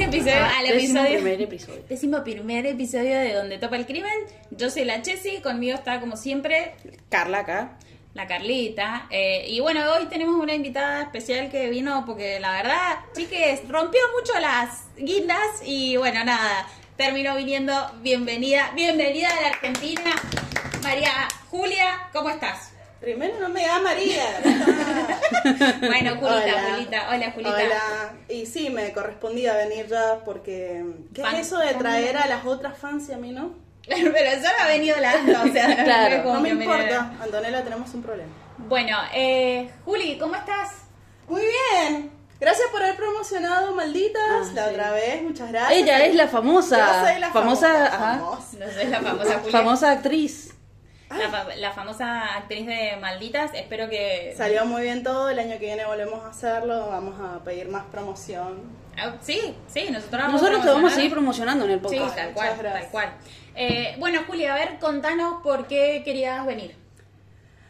episodio. Ah, al décimo episodio. primer episodio. Décimo primer episodio de Donde Topa el Crimen. Yo soy la Chessy, conmigo está como siempre Carla acá. la Carlita. eh, y bueno, hoy tenemos una invitada especial que vino porque la verdad, chiques, rompió mucho las guindas y bueno, nada, terminó viniendo. Bienvenida, bienvenida a la Argentina. María Julia, ¿cómo estás? Primero no me da María. Bueno, Julita, Hola. Julita. Hola, Julita. Hola. Y sí, me correspondía venir ya porque... ¿Qué Fan- es eso de traer a las otras fans y a mí no? Pero eso no ha venido la o sea, no Claro, me importa. Antonella, tenemos un problema. Bueno, eh, Juli, ¿cómo estás? Muy bien. Gracias por haber promocionado Malditas Ah, la sí. otra vez. Muchas gracias. Ella es la famosa. Yo soy la famosa, famosa. ajá, Famosa. No sé, la famosa Julia. famosa actriz. La, fa- la famosa actriz de Malditas. Espero que. Salió muy bien todo. El año que viene volvemos a hacerlo. Vamos a pedir más promoción. Ah, Sí, sí, nosotros vamos Nosotros te vamos a seguir promocionando en el Sí, podcast. tal Muchas cual, tal cual. Eh, bueno, Juli, a ver, contanos por qué querías venir.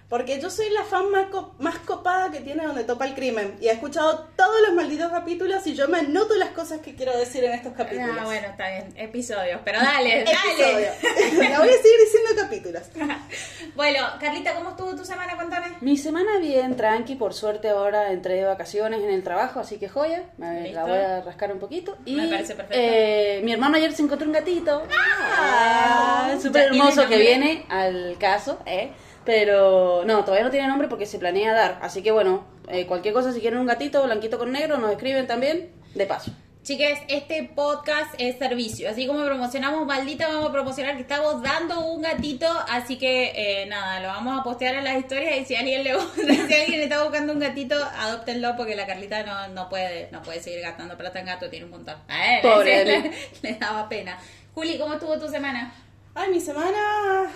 Porque yo soy la fan más, co- más copada que tiene donde topa el crimen. Y he escuchado todos los malditos capítulos y yo me anoto las cosas que quiero decir en estos capítulos. Ah, bueno, está bien, episodios, pero dale, dale. La voy a seguir diciendo capítulos. bueno, Carlita, ¿cómo estuvo tu semana? Cuéntame. Mi semana bien, tranqui, por suerte ahora entré de vacaciones en el trabajo, así que joya, me la voy a rascar un poquito. Y, Me parece perfecto. eh, mi hermano ayer se encontró un gatito, ah, ¿Ya súper hermoso que viene al caso, eh, pero no, todavía no tiene nombre porque se planea dar, así que bueno, eh, cualquier cosa si quieren un gatito blanquito con negro, nos escriben también, de paso. Chiques, este podcast es servicio. Así como promocionamos Maldita, vamos a promocionar que estamos dando un gatito. Así que eh, nada, lo vamos a postear en las historias. Y si alguien le gusta, si alguien está buscando un gatito, adóptenlo porque la Carlita no, no puede no puede seguir gastando plata en gato, tiene un montón. A él, Pobre le daba pena. Juli, ¿cómo estuvo tu semana? Ay, mi semana.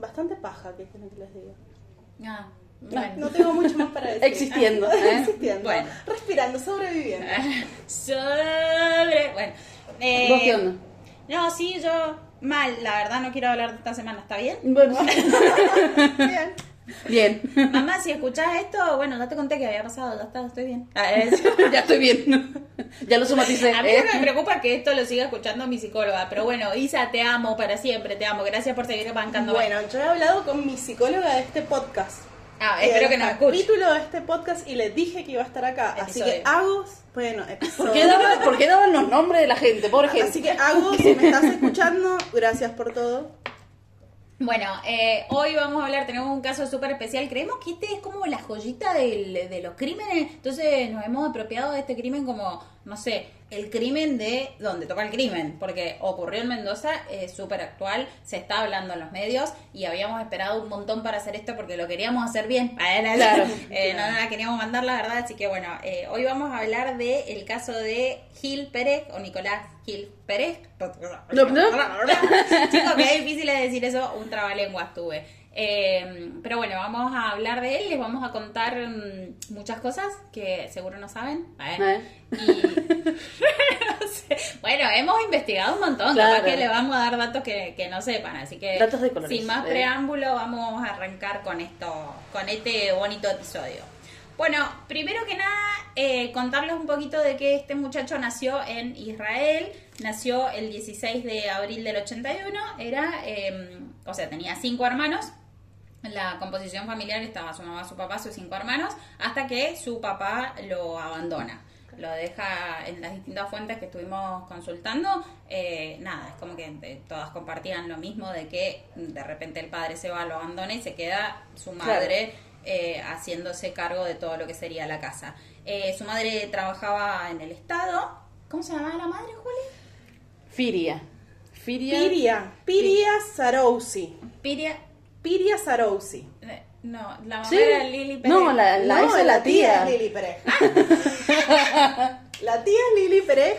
Bastante paja, que quieren que les diga. Ah, No, bueno. no tengo mucho más para decir. Existiendo, ¿eh? Existiendo. Bueno. Respirando, sobreviviendo. Sobre. Bueno. eh, ¿Vos qué onda? No, sí, yo mal. La verdad no quiero hablar de esta semana. ¿Está bien? Bueno, Bien. Bien, Mamá, si escuchás esto, bueno, ya te conté que había pasado, ya está, estoy bien. A, ver, ya estoy bien, ya lo somaticé. a mí eh. lo que me preocupa que esto lo siga escuchando mi psicóloga, pero bueno, Isa, te amo para siempre, te amo. Gracias por seguir bancando. Bueno, yo he hablado con mi psicóloga de este podcast. Ah, espero que nos escuche. capítulo de este podcast y le dije que iba a estar acá. Así que Agus, bueno. ¿Por qué, daban, por qué daban los nombres de la gente? Pobre gente. Así que Agus, si me estás escuchando, gracias por todo. Bueno, eh, hoy vamos a hablar, tenemos un caso súper especial. Creemos que este es como la joyita del- de los crímenes. Entonces nos hemos apropiado de este crimen como, no sé, el crimen de donde toca el crimen. Porque ocurrió en Mendoza, es súper actual, se está hablando en los medios y habíamos esperado un montón para hacer esto porque lo queríamos hacer bien. Claro, Eh, No, no la queríamos mandar, la verdad. Así que bueno, eh, hoy vamos a hablar del el caso de Gil Pérez o Nicolás Gil Pérez. No, no. Chicos, que es difícil de decir eso, un trabalenguas tuve. Eh, pero bueno, vamos a hablar de él, les vamos a contar mm, muchas cosas que seguro no saben. ¿eh? ¿Eh? Y no sé. bueno, hemos investigado un montón, Claro. capaz que le vamos a dar datos que, que no sepan, así que Datos de colores, sin más eh. preámbulo vamos a arrancar con esto, con este bonito episodio. Bueno, primero que nada, contarles un poquito de que este muchacho nació en Israel, nació el 16 de abril del 81, era, eh, o sea, tenía cinco hermanos, la composición familiar estaba su mamá, su papá, sus cinco hermanos, hasta que su papá lo abandona. Lo deja en las distintas fuentes que estuvimos consultando. eh, nada, es como que eh, todas compartían lo mismo de que de repente el padre se va, lo abandona y se queda su madre eh, haciéndose cargo de todo lo que sería la casa. Eh, su madre trabajaba en el Estado. ¿Cómo se llamaba la madre, Juli? Firia. Firia. Piria. Piria Sarousi. Piria. Piria Sarousi. eh, No, la mamá Sí. era Lili Pérez. No, la, la, no, la tía. es Lili Pérez. la tía es Lili Pérez.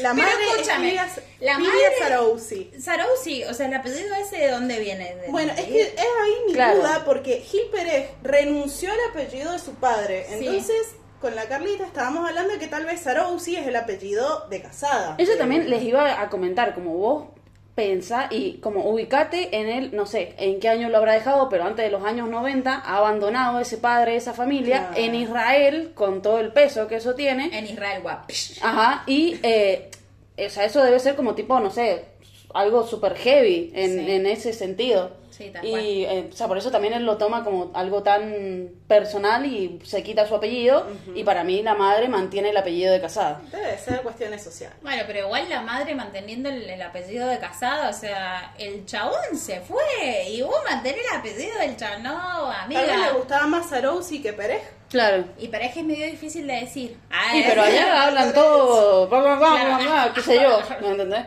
La Pero madre escúchame, es Piria, la Piria madre- Sarousi. Sarousi, o sea, el apellido ese de dónde viene. ¿De Bueno, es que es ahí mi Claro. duda porque Gil Pérez renunció al apellido de su padre. Sí. Entonces, con la Carlita estábamos hablando de que tal vez Sarousi es el apellido de casada. Eso también les iba a comentar, como vos pensa y como ubicate en él, no sé en qué año lo habrá dejado, pero antes de los años 90 ha abandonado ese padre, esa familia en Israel con todo el peso que eso tiene. En Israel, guap. Ajá, y eh, o sea, eso debe ser como tipo, no sé, algo súper heavy en, Sí. en ese sentido. Sí, tal y eh, o sea, por eso también él lo toma como algo tan personal y se quita su apellido. Y para mí la madre mantiene el apellido de casada. Debe ser cuestiones sociales. Bueno, pero igual la madre manteniendo el, el apellido de casada, o sea, el chabón se fue y vos mantenés el apellido del chabón. No, Tal vez le amiga. gustaba más Sarousi que Pérez. Claro. Y para es medio difícil de decir. Sí, pero allá hablan todo, bla, bla, bla, bla, Claro. bla, qué sé yo, ¿me entendés?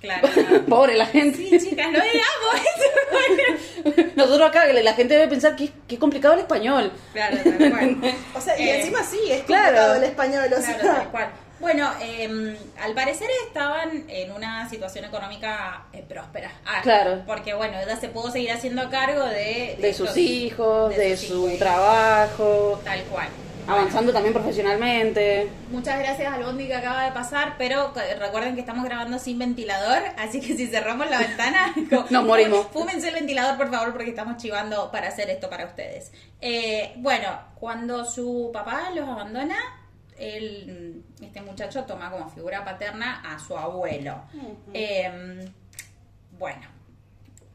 Claro. Pobre la gente. Sí, chicas, no digamos eso. Nosotros acá, la gente debe pensar que qué complicado el español. Claro, tal cual. O sea, y Eh, encima sí, es claro. complicado el español, o Claro, sea. tal cual. Bueno, eh, al parecer estaban en una situación económica eh, próspera. Ah, Claro. Porque, bueno, ella se pudo seguir haciendo cargo de... De sus estos- hijos, de sus su hijos. trabajo, Tal cual. Avanzando también profesionalmente. Muchas gracias al Bondi que acaba de pasar, pero recuerden que estamos grabando sin ventilador, así que si cerramos la ventana, Nos morimos. Fúmense el ventilador, por favor, porque estamos chivando para hacer esto para ustedes. Eh, bueno, cuando su papá los abandona, el, este muchacho toma como figura paterna a su abuelo. Eh, bueno,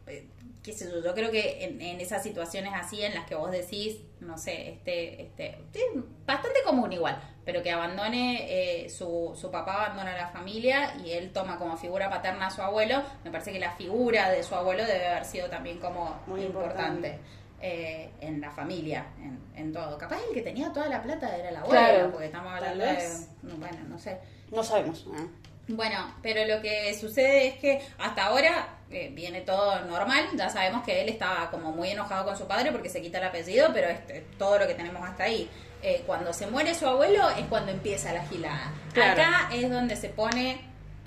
eh, qué sé yo, yo creo que en, en esas situaciones así en las que vos decís, no sé, este, este, es bastante común igual, pero que abandone eh, su, su papá abandona la familia y él toma como figura paterna a su abuelo, me parece que la figura de su abuelo debe haber sido también como Muy importante. importante. eh, en la familia, en, en todo. Capaz el que tenía toda la plata era el abuelo, Claro. porque estamos hablando de... Bueno, no sé. No sabemos. ¿eh? Bueno, pero lo que sucede es que hasta ahora eh, viene todo normal. Ya sabemos que él estaba como muy enojado con su padre porque se quita el apellido, pero es eh, todo lo que tenemos hasta ahí. Eh, cuando se muere su abuelo es cuando empieza la gilada. Claro. Acá es donde se pone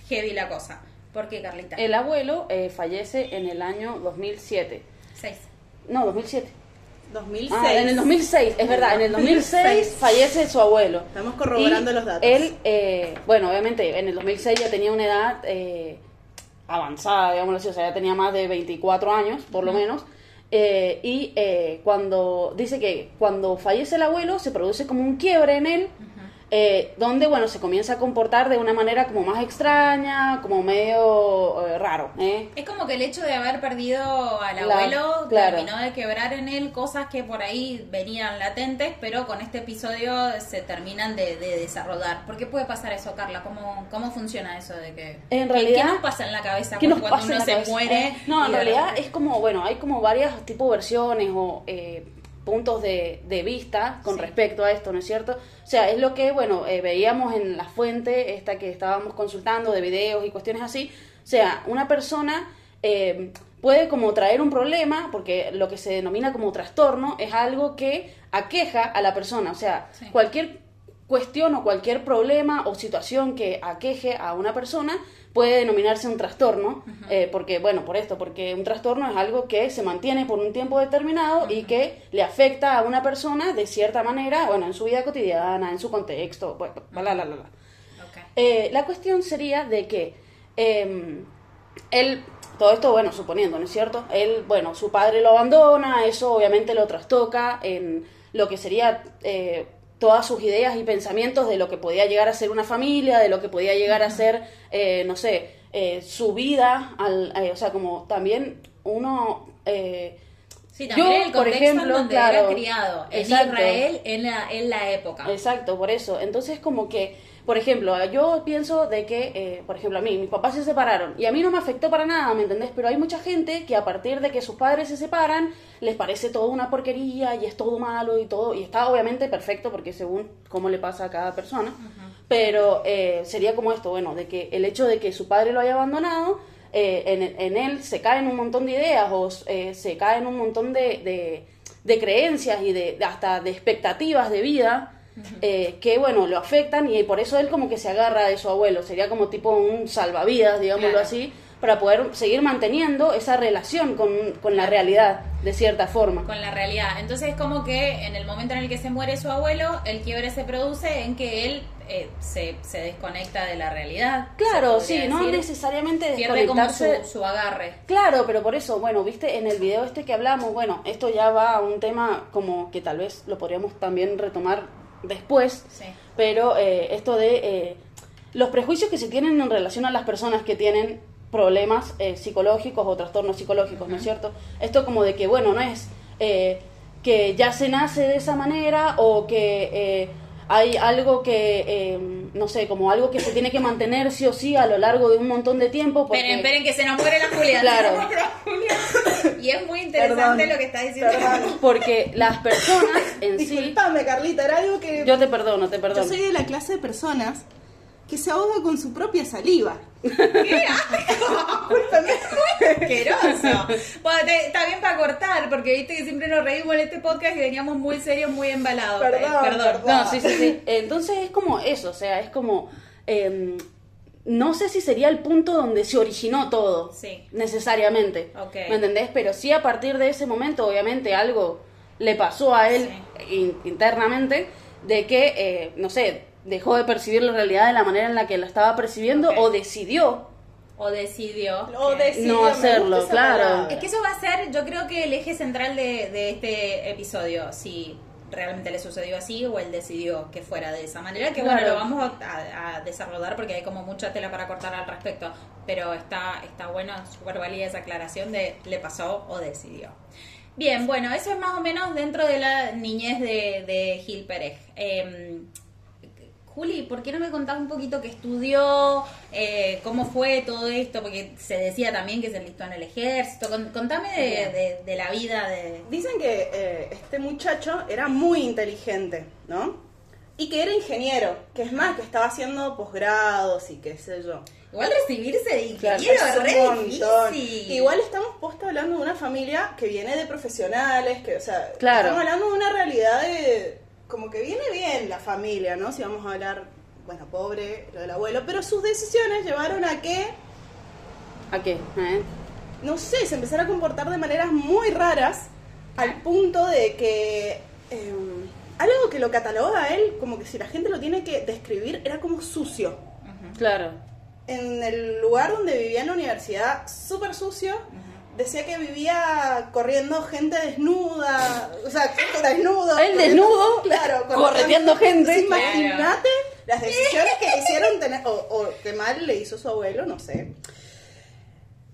heavy la cosa. ¿Por qué, Carlita? El abuelo eh, fallece en el año 2007. Seis. No, 2007. 2006. Ah, en el 2006, es verdad, en el 2006 fallece su abuelo. Estamos corroborando Y los datos. Él, eh, bueno, obviamente en el 2006 ya tenía una edad eh, avanzada, digámoslo así, o sea, ya tenía más de 24 años, por lo menos. Eh, y eh, cuando dice que cuando fallece el abuelo se produce como un quiebre en él, eh, donde, bueno, se comienza a comportar de una manera como más extraña, como medio eh, raro. ¿eh? Es como que el hecho de haber perdido al abuelo claro. terminó de quebrar en él cosas que por ahí venían latentes, pero con este episodio se terminan de, de desarrollar. ¿Por qué puede pasar eso, Carla? ¿Cómo, cómo funciona eso de que... En ¿qué- realidad- ¿Qué nos pasa en la cabeza ¿Qué cuando, nos cuando uno se cabeza? muere? No, en realidad es como, bueno, hay como varias tipo versiones o eh, puntos de, de vista con Sí. respecto a esto, ¿no es cierto? O sea, es lo que, bueno, eh, veíamos en la fuente esta que estábamos consultando de videos y cuestiones así. O sea, una persona eh, puede como traer un problema, porque lo que se denomina como trastorno es algo que aqueja a la persona. O sea, Sí. cualquier cuestión o cualquier problema o situación que aqueje a una persona puede denominarse un trastorno, eh, porque, bueno, por esto, porque un trastorno es algo que se mantiene por un tiempo determinado y que le afecta a una persona de cierta manera, bueno, en su vida cotidiana, en su contexto, bueno, bla, bla, bla, bla. Eh, la cuestión sería de que eh, él, todo esto, bueno, suponiendo, ¿no es cierto? Él, bueno, su padre lo abandona, eso obviamente lo trastoca en lo que sería eh, todas sus ideas y pensamientos de lo que podía llegar a ser una familia, de lo que podía llegar a ser, eh, no sé, eh, su vida, al, eh, o sea, como también uno... eh, Sí, también yo, el por contexto ejemplo, en donde claro, era criado, en exacto. Israel, en la, en la época. Exacto, por eso. Entonces, como que, por ejemplo, yo pienso de que, eh, por ejemplo, a mí, mis papás se separaron y a mí no me afectó para nada, ¿me entendés? Pero hay mucha gente que a partir de que sus padres se separan, les parece todo una porquería y es todo malo y todo, y está obviamente perfecto porque según cómo le pasa a cada persona, pero eh, sería como esto, bueno, de que el hecho de que su padre lo haya abandonado, eh, en, en él se caen un montón de ideas o eh, se caen un montón de, de, de creencias y de hasta de expectativas de vida eh, que bueno lo afectan y por eso él como que se agarra de su abuelo sería como tipo un salvavidas digámoslo Claro. así para poder seguir manteniendo esa relación con, con la realidad de cierta forma con la realidad. Entonces es como que en el momento en el que se muere su abuelo, el quiebre se produce en que él eh, se, se desconecta de la realidad. Claro, sí, podría no decir. necesariamente Pierde como desconectarse. su, su agarre. Claro, pero por eso, bueno, viste, en el video este que hablamos, bueno, esto ya va a un tema como que tal vez lo podríamos también retomar después, Sí. pero eh, esto de eh, los prejuicios que se tienen en relación a las personas que tienen problemas eh, psicológicos o trastornos psicológicos, ¿no es cierto? Esto como de que, bueno, no es eh, que ya se nace de esa manera o que eh, hay algo que, eh, no sé, como algo que se tiene que mantener sí o sí a lo largo de un montón de tiempo. Porque... Esperen, esperen, que se nos muere la Julia. Claro. Se nos muere la Julia. Y es muy interesante Perdón, lo que está diciendo. perdón. Porque las personas en sí... Disculpame, Carlita, era algo que... Yo te perdono, te Yo perdono. soy de la clase de personas que se ahoga con su propia saliva. ¡Qué asqueroso! Bueno, te- está bien para cortar, porque viste que siempre nos reímos en este podcast y veníamos muy serios, muy embalados. Perdón, Eh, perdón. No, sí, sí, sí. Entonces es como eso, o sea, es como... eh, no sé si sería el punto donde se originó todo, Sí. necesariamente. ¿Me entendés? Pero sí a partir de ese momento, obviamente, algo le pasó a él in- internamente de que, eh, no sé, dejó de percibir la realidad de la manera en la que la estaba percibiendo o decidió O decidió. O decidió, No hacerlo, claro. palabra. Es que eso va a ser, yo creo que el eje central de, de este episodio, si realmente le sucedió así o él decidió que fuera de esa manera, que bueno, lo vamos a, a desarrollar porque hay como mucha tela para cortar al respecto, pero está, está bueno, súper válida esa aclaración de le pasó o decidió. Bien, bueno, eso es más o menos dentro de la niñez de, de Gil Pérez. Eh, Juli, ¿por qué no me contás un poquito qué estudió, eh, cómo fue todo esto? Porque se decía también que se enlistó en el ejército. Con- contame de, de- de la vida de... Dicen que eh, este muchacho era muy inteligente, ¿no? Y que era ingeniero, que es más, que estaba haciendo posgrados y qué sé yo. Igual recibirse de ingeniero Es es un re montón. difícil. Igual estamos posta hablando de una familia que viene de profesionales, que, o sea, Claro. estamos hablando de una realidad de. Como que viene bien la familia, ¿no? Si vamos a hablar, bueno, pobre, lo del abuelo, pero sus decisiones llevaron a que, a qué, ¿eh? no sé, se empezara a comportar de maneras muy raras, al punto de que. eh, algo que lo cataloga a él, como que si la gente lo tiene que describir, era como sucio. Claro. en el lugar donde vivía en la universidad, súper sucio. Decía que vivía corriendo gente desnuda, o sea, desnudo. Él corriendo- desnudo, claro, correteando gente. Imagínate las decisiones que hicieron tener, o, o que mal le hizo su abuelo, no sé.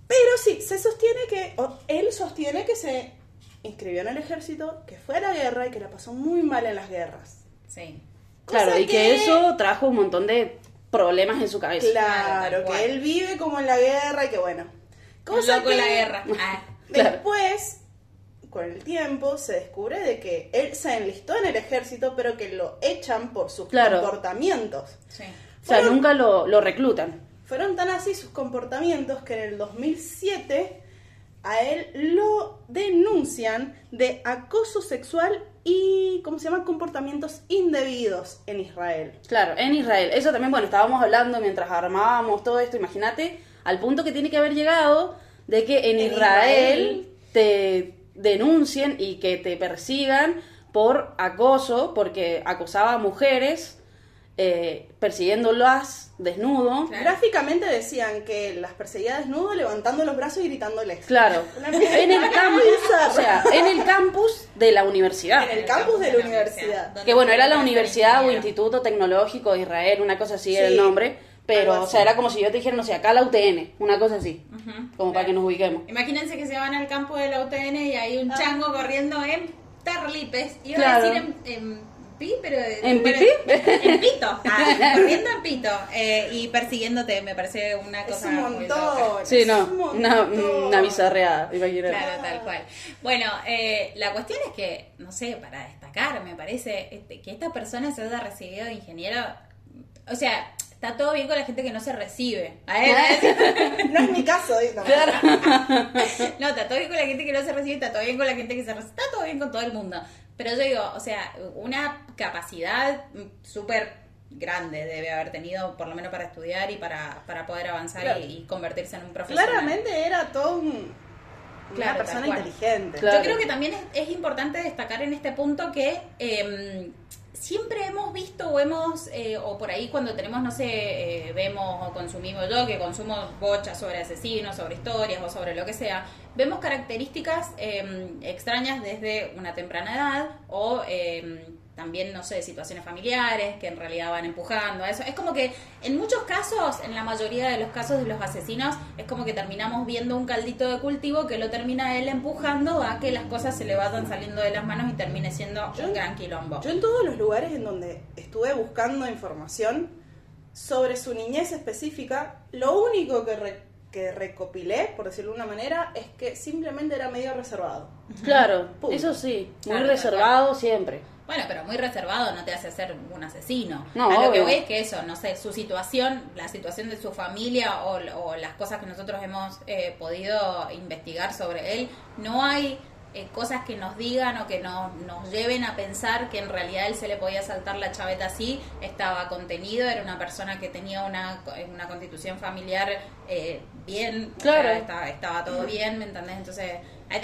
Pero sí, se sostiene que, o él sostiene que se inscribió en el ejército, que fue a la guerra y que la pasó muy mal en las guerras. Sí. Claro, y que eso trajo un montón de problemas en su cabeza. Claro, que él vive como en la guerra y que bueno. Cosa Loco la guerra. Ah, Claro. Después, con el tiempo, se descubre de que él se enlistó en el ejército, pero que lo echan por sus Claro. comportamientos. sí. O sea, nunca lo, lo reclutan. Fueron tan así sus comportamientos que en el 2007 a él lo denuncian de acoso sexual y, ¿cómo se llama?, comportamientos indebidos en Israel. Claro, en Israel. Eso también, bueno, estábamos hablando mientras armábamos todo esto. Imagínate al punto que tiene que haber llegado de que en, En Israel, Israel. te denuncien y que te persigan por acoso, porque acosaba a mujeres, eh, persiguiéndolas desnudo. Claro. Gráficamente decían que las perseguía desnudo, levantando los brazos y gritándoles. Claro, en el campus, bizarra. o sea, en el campus de la universidad. En el campus de la universidad. Que bueno, era la universidad o. Instituto Tecnológico de Israel, una cosa así era el Sí, nombre. Pero, o sea, era como si yo te dijera, no sé, acá la UTN, una cosa así. Como para que nos ubiquemos. Imagínense que se van al campo de la UTN y hay un Ah. chango corriendo en Tarlipes. Iba Claro. a decir en, en pi, pero... ¿En bueno, pipí? En pito. Ah, corriendo en pito. eh, y persiguiéndote, me parece una Es cosa muy loca. Sí, es no, un montón. una, una bizarreada, imagínate. Claro, tal cual. Bueno, eh, la cuestión es que, no sé, para destacar, me parece este, que esta persona se haya recibido de ingeniero. O sea, está todo bien con la gente que no se recibe. A ver, a ver. No es mi caso. No. No, está todo bien con la gente que no se recibe, está todo bien con la gente que se recibe, está todo bien con todo el mundo. Pero yo digo, o sea, una capacidad súper grande debe haber tenido, por lo menos para estudiar y para, para poder avanzar Claro. y, y convertirse en un profesional. Claramente era todo un- una Claro, tal persona cual. inteligente. Claro. Yo creo que también es, es importante destacar en este punto que eh, siempre hemos visto o hemos, eh, o por ahí cuando tenemos, no sé, eh, vemos o consumimos yo, que consumo bochas sobre asesinos, sobre historias o sobre lo que sea, vemos características eh, extrañas desde una temprana edad o eh, también, no sé, situaciones familiares que en realidad van empujando a eso. Es como que en muchos casos, en la mayoría de los casos de los asesinos, es como que terminamos viendo un caldito de cultivo que lo termina él empujando a que las cosas se le vayan saliendo de las manos y termine siendo Yo- un gran quilombo. Yo en todos los lugares en donde estuve buscando información sobre su niñez específica, lo único que, re- que recopilé, por decirlo de una manera, es que simplemente era medio reservado. Claro, eso sí, muy Claro, reservado siempre. Bueno, pero muy reservado no te hace ser un asesino. No, a lo que voy es que eso, no sé, su situación, la situación de su familia o, o las cosas que nosotros hemos eh, podido investigar sobre él, no hay eh, cosas que nos digan o que nos, nos lleven a pensar que en realidad él se le podía saltar la chaveta así, estaba contenido, era una persona que tenía una, una constitución familiar eh, bien, o Claro. sea, estaba, estaba todo bien, ¿me entendés? Entonces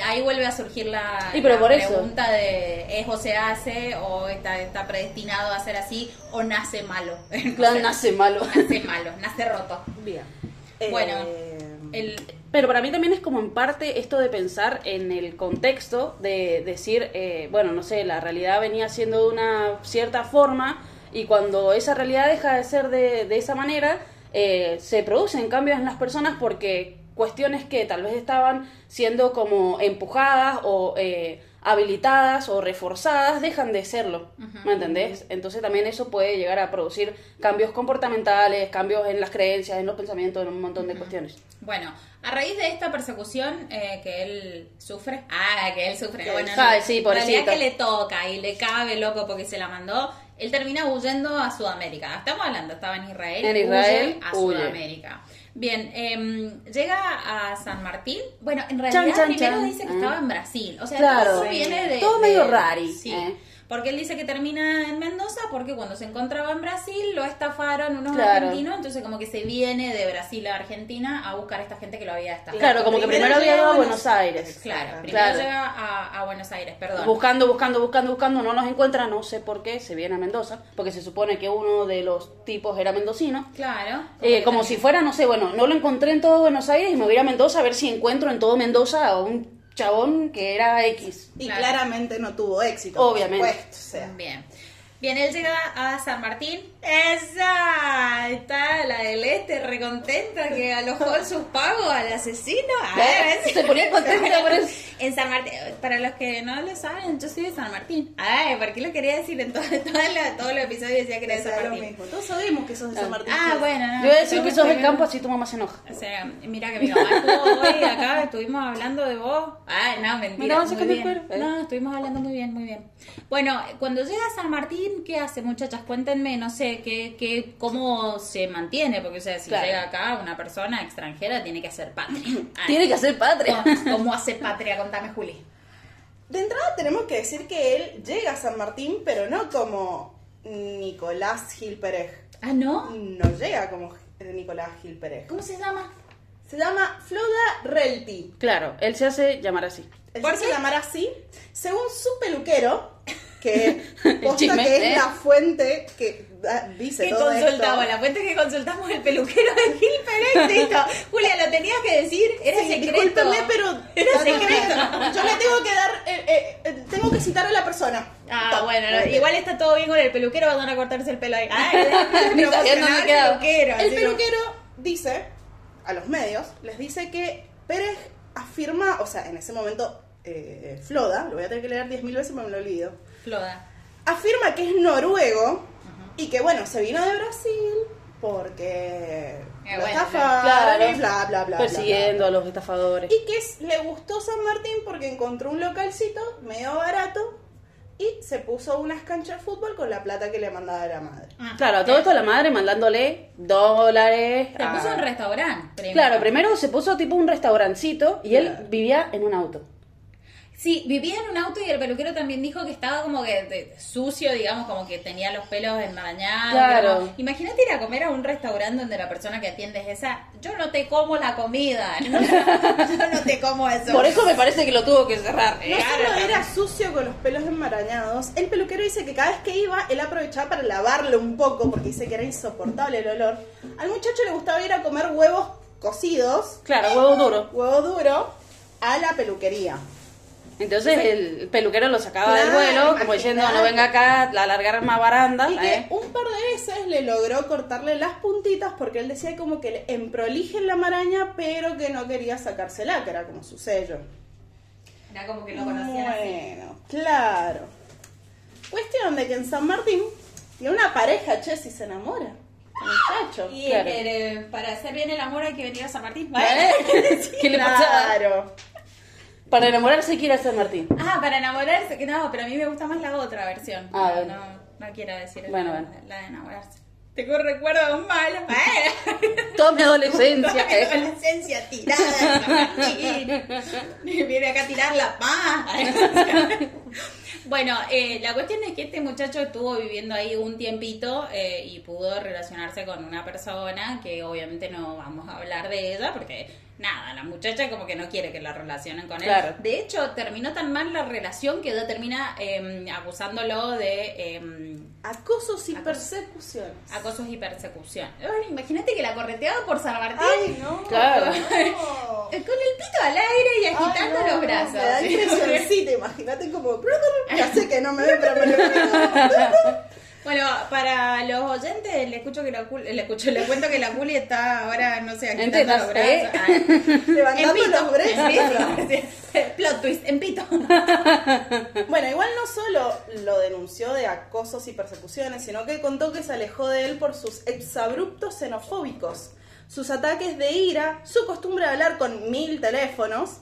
ahí- vuelve a surgir la, Sí, pero la por eso. pregunta de es o se hace o está, está predestinado a ser así o nace malo. No Claro, sé. nace malo. Nace malo, nace roto. Bien. Bueno, Eh, El, Pero para mí también es como en parte esto de pensar en el contexto, de decir, eh, bueno, no sé, la realidad venía siendo de una cierta forma y cuando esa realidad deja de ser de, de esa manera, eh, se producen cambios en las personas porque cuestiones que tal vez estaban siendo como empujadas o eh, habilitadas o reforzadas dejan de serlo, ¿me entendés? Entonces también eso puede llegar a producir cambios comportamentales, cambios en las creencias, en los pensamientos, en un montón de cuestiones. bueno, a raíz de esta persecución eh, que él sufre, ah, que él sufre, Que bueno, él- sí, realidad pobrecito. que le toca y le cabe loco porque se la mandó, él termina huyendo a Sudamérica. Estamos hablando, estaba en Israel, En Israel, huye a huye. Sudamérica. Bien, em, llega a San Martín. Bueno, en realidad Chan, chan, primero chan. dice que Ah. estaba en Brasil. O sea, Claro. todo viene de. Todo medio rari, Sí. eh. Porque él dice que termina en Mendoza porque cuando se encontraba en Brasil lo estafaron unos Claro. argentinos, entonces como que se viene de Brasil a Argentina a buscar a esta gente que lo había estafado. Claro, como que primero había ido a Buenos Aires. Claro, primero Claro. llega a, a Buenos Aires, perdón. Buscando, buscando, buscando, buscando, no los encuentra, no sé por qué, se viene a Mendoza, porque se supone que uno de los tipos era mendocino. Claro. Eh, como si fuera, no sé, bueno, no lo encontré en todo Buenos Aires y me voy a ir a Mendoza a ver si encuentro en todo Mendoza a un chabón que era X. y claro. claramente no tuvo éxito. Obviamente. Por supuesto, o sea. Bien. Bien, él llega a San Martín. ¡Esa! Está la del este recontenta que alojó en sus pagos al asesino. Ah, ¿Eh? Se ponía contenta por eso. En San Martín, para los que no lo saben, yo soy de San Martín. Ay, ¿por qué lo quería decir en todo, todos los episodios? Decía que era de San lo Martín. mismo. Todos sabemos que sos de San Martín. Ah, bueno, no. Yo voy a decir que sos del campo, así tu mamá se enoja. O sea, mira que mi mamá estuvo hoy acá, estuvimos hablando de vos. Ay, no, mentira. Muy bien. ¿eh? No, estuvimos hablando muy bien, muy bien. Bueno, cuando llega a San Martín, ¿qué hace, muchachas? Cuéntenme, no sé, qué, qué, cómo se mantiene, porque, o sea, si Claro. llega acá una persona extranjera, tiene que hacer patria. Ay, Tiene que hacer patria. ¿Cómo, cómo hace patria? Contame, Juli. De entrada tenemos que decir que él llega a San Martín, pero no como Nicolás Gil Pérez. Ah, ¿no? No llega como Nicolás Gil Pérez. ¿Cómo se llama? Se llama Floda Relti. Claro, él se hace llamar así. Él ¿Por se qué? llamará así, según su peluquero, que posta chisme, que ¿eh? es la fuente que dice Que todo consultamos, esto. la fuente que consultamos el peluquero de Gil Pérez. listo. Julia, lo tenías que decir, era Sí, secreto. discúlpeme, pero Era secreto. yo le tengo que dar, eh, eh, eh, tengo que citar a la persona. Ah, Top. bueno, no, igual está todo bien con el peluquero, van a cortarse el pelo ahí. Ah, dónde quedaba. peluquero. El peluquero dice a los medios, les dice que Pérez afirma, o sea, en ese momento, eh, Floda, lo voy a tener que leer 10.000 veces, pero me lo olvido, Floda. afirma que es noruego y que, bueno, se vino de Brasil porque Eh, lo bueno, estafaron claro. y bla, bla, bla, bla, Persiguiendo bla, a los estafadores. Y que es- le gustó San Martín porque encontró un localcito medio barato y se puso unas canchas de fútbol con la plata que le mandaba la madre. Ah, Claro, a todo esto la madre mandándole dólares. Se a- puso un restaurante. primero. Claro, primero se puso tipo un restaurancito y él Claro. vivía en un auto. Sí, vivía en un auto y el peluquero también dijo que estaba como que de- sucio, digamos, como que tenía los pelos enmarañados. Claro. Imagínate ir a comer a un restaurante donde la persona que atiende es esa. Yo no te como la comida. ¿no? Yo no te como eso. Por eso me parece que lo tuvo que cerrar. No solo era sucio con los pelos enmarañados, el peluquero dice que cada vez que iba, él aprovechaba para lavarlo un poco porque dice que era insoportable el olor. Al muchacho le gustaba ir a comer huevos cocidos, Claro, huevo duro. huevo duro, a la peluquería. Entonces el peluquero lo sacaba del vuelo, como diciendo, no venga acá a alargar más baranda. Y que ¿eh? un par de veces le logró cortarle las puntitas porque él decía como que le emprolije la maraña, pero que no quería sacársela, que era como su sello. Era como que lo conocían así. Bueno, claro. Cuestión de que en San Martín tiene una pareja, che, si se enamora. Muchacho. Y Claro. eh, para hacer bien el amor hay que venir a San Martín. ¿Eh? ¿Qué le pasa? Claro. Para enamorarse quiere hacer Martín. Ah, para enamorarse, que no, pero a mí me gusta más la otra versión. Ah, no, no, no quiero decir Bueno, la, bueno. la de enamorarse. Tengo recuerdos malos. Toda mi adolescencia. Mi ¿eh? adolescencia tirada San Viene acá a tirar la paz. Bueno, eh, la cuestión es que este muchacho estuvo viviendo ahí un tiempito eh, y pudo relacionarse con una persona que obviamente no vamos a hablar de ella porque nada, la muchacha como que no quiere que la relacionen con él. Claro. De hecho, terminó tan mal la relación que termina eh, acusándolo de eh, Acosos y Acoso. persecuciones. acosos y persecución. Imagínate que la correteaba por San Martín. Ay, no. Claro. no. Con el pito al aire y agitando Ay, no, los brazos. Me da impresioncita, imagínate como. Ya sé que no me ven, pero me lo. Bueno, para los oyentes, le escucho que la Culi- le escucho, le cuento que la Culi está ahora, no sé, tetas, los brazos. ¿eh? En Levantando pito. los brazos. Sí, sí. Plot twist, en pito. Bueno, igual no solo lo denunció de acosos y persecuciones, sino que contó que se alejó de él por sus exabruptos xenofóbicos, sus ataques de ira, su costumbre de hablar con mil teléfonos,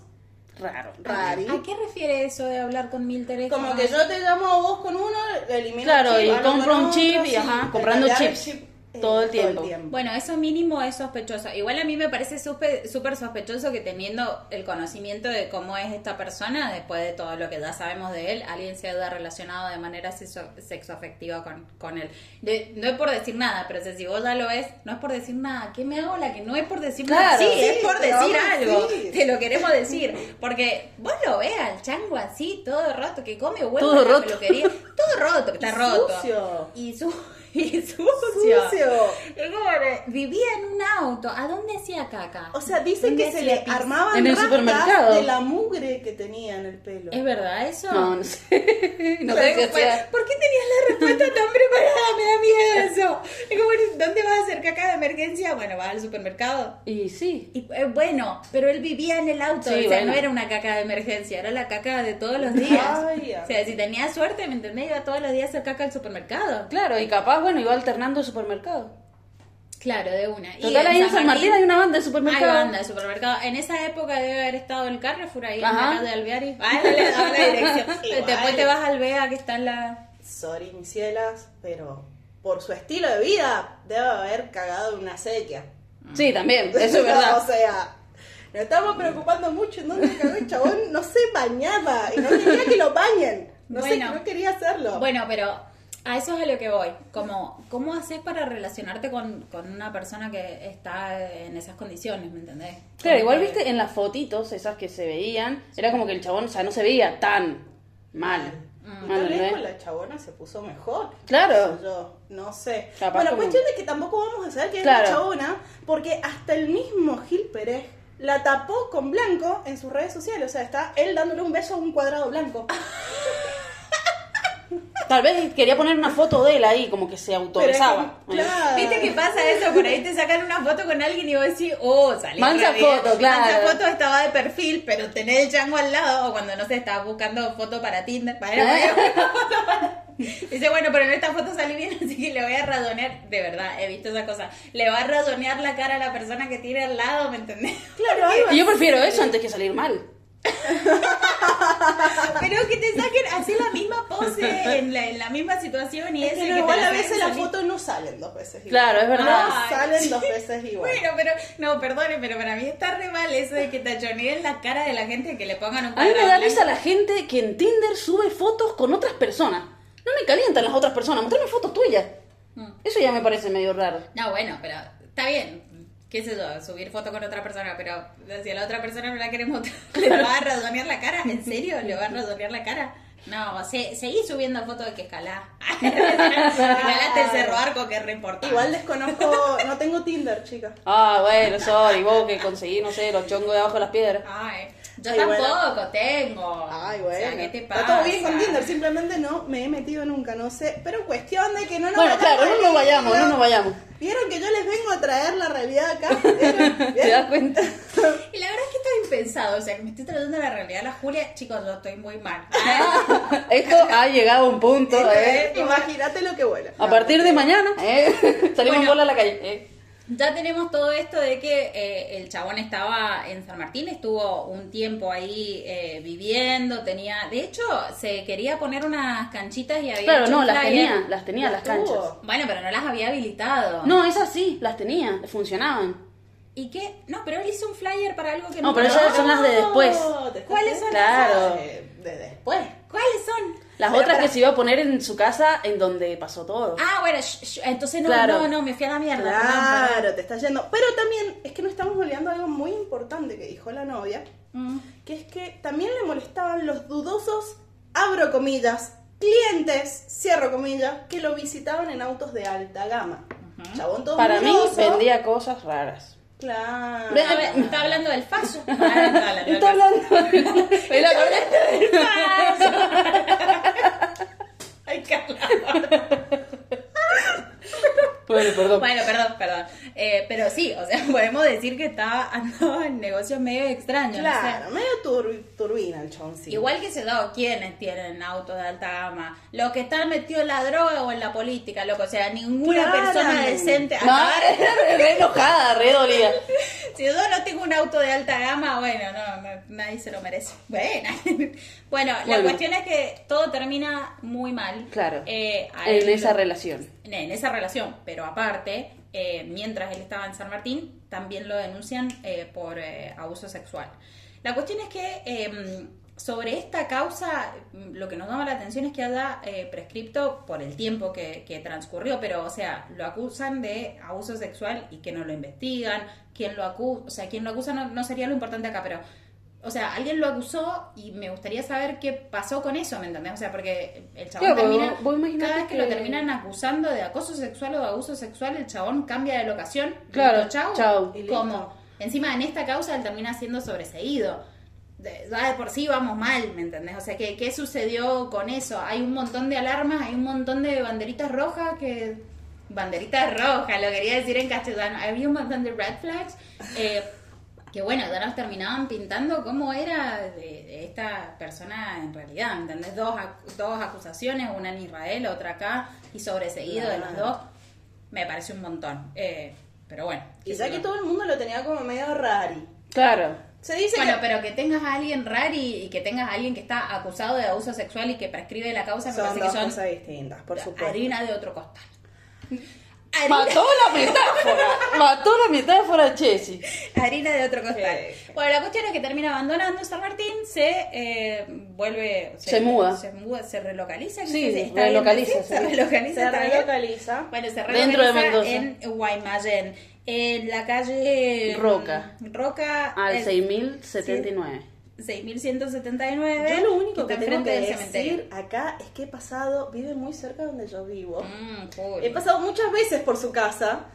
Raro. rari. ¿A qué refiere eso de hablar con mil teléfonos? Como que yo te llamo a vos con uno, elimino Claro, el chip, y compro un chip y, sí, ajá, comprando chips eh, todo el tiempo. Bueno, eso mínimo es sospechoso. Igual a mí me parece súper sospechoso que teniendo el conocimiento de cómo es esta persona, después de todo lo que ya sabemos de él, alguien se haya relacionado de manera sexo- sexoafectiva con, con él. De- no es por decir nada, pero si vos ya lo ves, no es por decir nada. ¿Qué me hago la que no es por decir nada? Sí, sí, es por decir algo. Te lo queremos decir. Porque vos lo ves al chango así, todo roto, que come huevo Todo roto. peluquería. Todo roto, que está roto. Sucio. Y, su y sucio. Sucio. Como que vivía en un auto. ¿A dónde hacía caca? O sea, dicen ¿Dónde que se le pis? armaban En el supermercado. de la mugre que tenía en el pelo. ¿Es verdad eso? No, no sé. No sé qué Bueno, hacía. ¿Por qué tenías la respuesta tan preparada? Me da miedo eso. Es como, ¿dónde vas a hacer caca de emergencia? Bueno, vas al supermercado. Y sí. Y, eh, bueno, pero él vivía en el auto, Sí, o sea, bueno. no era una caca de emergencia, era la caca de todos los días. Ay, o sea, si tenía suerte, ¿me entendés? Iba todos los días a hacer caca al supermercado. Claro, y capaz, bueno, iba alternando el supermercado. Claro, de una. Y Total, ahí en San Martín hay una banda de supermercado. Hay banda de supermercado. En esa época debe haber estado el Carrefour ahí en Ajá. la calle de Alveari. Ah, le la dirección. Igual. Después te vas al Bea que está en la... Sorry, mis cielas, pero por su estilo de vida debe haber cagado en una sequía. Sí, también, eso es verdad. o sea, nos estamos preocupando mucho en dónde cagó el chabón. No se bañaba y no quería que lo bañen. No sé, no quería hacerlo. Bueno, pero a eso es a lo que voy. Como, ¿Cómo haces para relacionarte con, con una persona que está en esas condiciones, me entendés? Claro, igual que- viste en las fotitos, esas que se veían, era como que el chabón, o sea, no se veía tan mal. ¿Me tal vez con la chabona se puso mejor. Claro. Qué sé Yo no sé. Capaz bueno, como- cuestión de que tampoco vamos a saber quién Claro. es la chabona, porque hasta el mismo Gil Pérez la tapó con blanco en sus redes sociales. O sea, está él dándole un beso a un cuadrado blanco. Tal vez quería poner una foto de él ahí, como que se autorizaba. Pero es que, claro. ¿Viste que pasa eso? Por ahí te sacan una foto con alguien y vos decís, oh, salí Mansa foto, claro. Mansa foto estaba de perfil, pero tenés el chango al lado, o cuando no sé, estabas buscando foto para Tinder. Para, para- Dice, bueno, pero en esta foto salí bien, así que le voy a radonear. De verdad, he visto esa cosa. Le va a radonear la cara a la persona que tiene al lado, ¿me entendés? Claro, Y yo prefiero eso antes que salir mal. Pero que te saquen así la misma pose, en la, en la misma situación y Es eso. que te igual a veces las fotos no salen dos veces igual. Claro, es verdad. No Ay, salen dos veces igual. Bueno, pero, no, perdone, pero para mí está re mal eso de que tachoneen la cara de la gente que le pongan un A mí me da risa la gente que en Tinder sube fotos con otras personas. No me calientan las otras personas, mostrame fotos tuyas. Mm. Eso ya me parece medio raro. No, bueno, pero está bien. ¿Qué sé yo? Subir foto con otra persona, pero si a la otra persona no la queremos, ¿le va a razonear la cara? ¿En serio? ¿Le va a razonear la cara? No, se, seguí subiendo fotos de que escalá. Escalaste el cerro arco, que es re importante. Igual desconozco, no tengo Tinder, chicas. Ah, bueno, sorry, vos que conseguí, no sé, los chongos debajo de las piedras. Ay, yo Ay, tampoco bueno. tengo. Ay, O bueno. sea, ¿qué te pasa? Está todo bien con Tinder, simplemente no me he metido nunca, no sé. Pero cuestión de que no nos Bueno, vayamos claro, no nos vayamos, no nos vayamos. Vieron que yo les vengo a traer la realidad acá. ¿Vieron? ¿Te das cuenta? Y la verdad es que está impensado. O sea, que me estoy tratando de la realidad. La Julia, chicos, yo estoy muy mal. Esto ha llegado a un punto, ¿eh? Imagínate lo que vuela. A partir de mañana, ¿eh? Salimos Bueno. bola a la calle, ¿eh? Ya tenemos todo esto de que eh, el chabón estaba en San Martín, estuvo un tiempo ahí eh, viviendo, tenía, de hecho, se quería poner unas canchitas y había Claro, hecho no, un las flyer. tenía, las tenía las canchas. Bueno, pero no las había habilitado. No, esas sí, las tenía, funcionaban. ¿Y qué? No, pero él hizo un flyer para algo que No, no. pero esas son las de después. ¿Cuáles son Claro. De, de después. ¿Cuáles son? Las Pero otras para- que se iba a poner en su casa en donde pasó todo. Ah, bueno, entonces no, Claro. no, no, me fui a la mierda. perdón, perdón. Claro, te estás yendo. Pero también es que no estamos olvidando algo muy importante que dijo la novia, Mm. que es que también le molestaban los dudosos, abro comillas, clientes, cierro comillas, que lo visitaban en autos de alta gama. Chabón todo Para mí vendía cosas raras. Claro. Ver, ¿Está hablando del faso? Ah, está hablando del faso. la acordé. Ay, Carla. Bueno, perdón. Bueno, perdón, perdón. Eh, pero sí, o sea, podemos decir que estaba andaba en negocios medio extraños. no sé. Claro, medio tur- turbina el choncito. Igual que se da quienes tienen autos de alta gama, los que están metidos en la droga o en la política, loco, o sea, ninguna persona decente. No, era re enojada, re dolida. Si yo no tengo un auto de alta gama, bueno, no, no, nadie se lo merece. Bueno, bueno, la cuestión es que todo termina muy mal. Claro. Eh, En esa relación. en esa relación, pero aparte, eh, mientras él estaba en San Martín, también lo denuncian eh, por eh, abuso sexual. La cuestión es que eh, sobre esta causa, mm, lo que nos llama la atención es que haya eh, prescripto por el tiempo que, transcurrió, pero, o sea, lo acusan de abuso sexual y que no lo investigan, quien lo acusa, o sea, quien lo acusa no, no sería lo importante acá, pero o sea, alguien lo acusó y me gustaría saber qué pasó con eso, ¿me entendés? O sea, porque el chabón Claro, termina, vos- vos imaginate cada vez que, que- lo terminan acusando de acoso sexual o de abuso sexual, el chabón cambia de locación. Claro, listo, chau. chau. Y listo. Como, encima en esta causa él termina siendo sobreseído. De, ya de por sí vamos mal, ¿me entendés? O sea, ¿qué, ¿qué sucedió con eso? Hay un montón de alarmas, hay un montón de banderitas rojas que... Banderitas rojas, lo quería decir en castellano. Había un montón de red flags. eh, que bueno, ya nos terminaban pintando cómo era de, de esta persona en realidad, ¿me ¿entendés? Dos, dos acusaciones, una en Israel, otra acá, y sobreseguido de los dos, me parece un montón. Eh, pero bueno. Y ya que todo el mundo lo tenía como medio rari. Claro. Se dice Bueno, que pero que tengas a alguien rari y que tengas a alguien que está acusado de abuso sexual y que prescribe la causa, me son parece dos que son cosas distintas, por supuesto. harina de otro costal. Mató la metáfora. Mató la metáfora, Chessy. Harina de otro costal. Sí. Bueno, la cuestión es que termina abandonando San Martín, se eh, vuelve. Se muda. Se muda, se relocaliza. ¿qué Sí, se? ¿Está bien relocaliza? Se sí. relocaliza. Se ¿está bien? relocaliza. Bueno, se Dentro de relocaliza Mendoza. en Guaymallén. En la calle. Roca. Roca. Al eh, 6079. 6179. Yo lo único que tengo que decir cementerio. acá es que he pasado, vive muy cerca de donde yo vivo. Mm, cool. He pasado muchas veces por su casa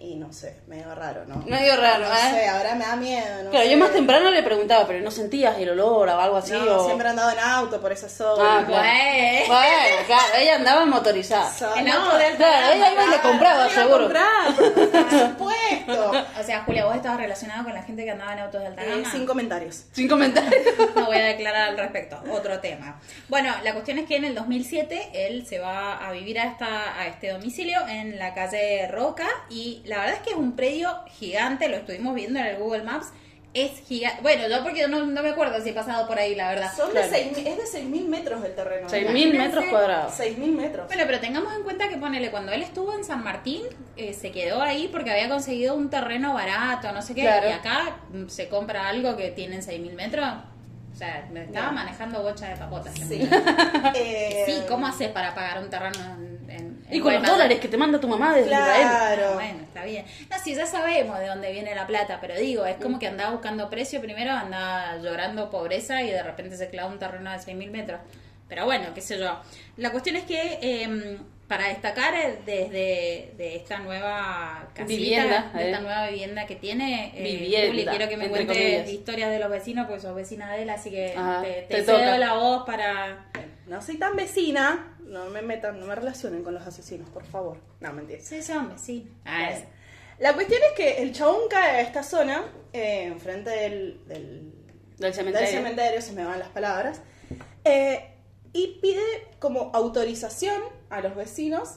y no sé, medio raro, ¿no? Medio raro, no ¿eh? sé, ahora me da miedo. No Claro, sé. yo más temprano le preguntaba, pero ¿no sentías el olor o algo así? No, o... siempre he andado en auto por esa zona. Ah, claro. Bueno. Bueno, claro, ella andaba motorizada. So- En no, auto de alta Claro, ella iba y le compraba, a seguro. comprar, por supuesto. O sea, Julia, vos estabas relacionado con la gente que andaba en autos de alta Eh, gama. sin comentarios. Sin comentarios. No voy a declarar al respecto. Otro tema. Bueno, la cuestión es que en el 2007 él se va a vivir a, esta, a este domicilio en la calle Roca y la verdad es que es un predio gigante, lo estuvimos viendo en el Google Maps. Es gigante. Bueno, yo porque no, no me acuerdo si he pasado por ahí, la verdad. Son Claro. de seis, es de 6.000 metros el terreno. 6.000 Imagínense. metros cuadrados. 6.000 metros. Bueno, pero tengamos en cuenta que ponele, cuando él estuvo en San Martín, eh, se quedó ahí porque había conseguido un terreno barato, no sé qué, Claro. y acá mm, se compra algo que tiene 6.000 metros. O sea, me estaba No. manejando bocha de papotas. Sí. Eh, Sí, ¿cómo haces para pagar un terreno en, en- Y con los dólares que te manda tu mamá desde Israel. Claro. Bueno, está bien. No, sí, ya sabemos de dónde viene la plata, pero digo, es como que andaba buscando precio primero, andaba llorando pobreza y de repente se clava un terreno de 6.000 metros. Pero bueno, qué sé yo. La cuestión es que eh, para destacar eh, desde de esta nueva casita, Vivienda, de esta eh. nueva vivienda que tiene, eh, Vivienda, Juli, quiero que me cuentes comillas. historias de los vecinos, porque sos vecina de él, así que Ajá, te, te te cedo toca. la voz para... No soy tan vecina, no me metan, no me relacionen con los asesinos, por favor. No, mentira. Sí, son vecinos. Ah, es- La cuestión es que el chabón cae a esta zona, eh, enfrente del, del, Del cementerio. del cementerio, se me van las palabras, eh, y pide como autorización a los vecinos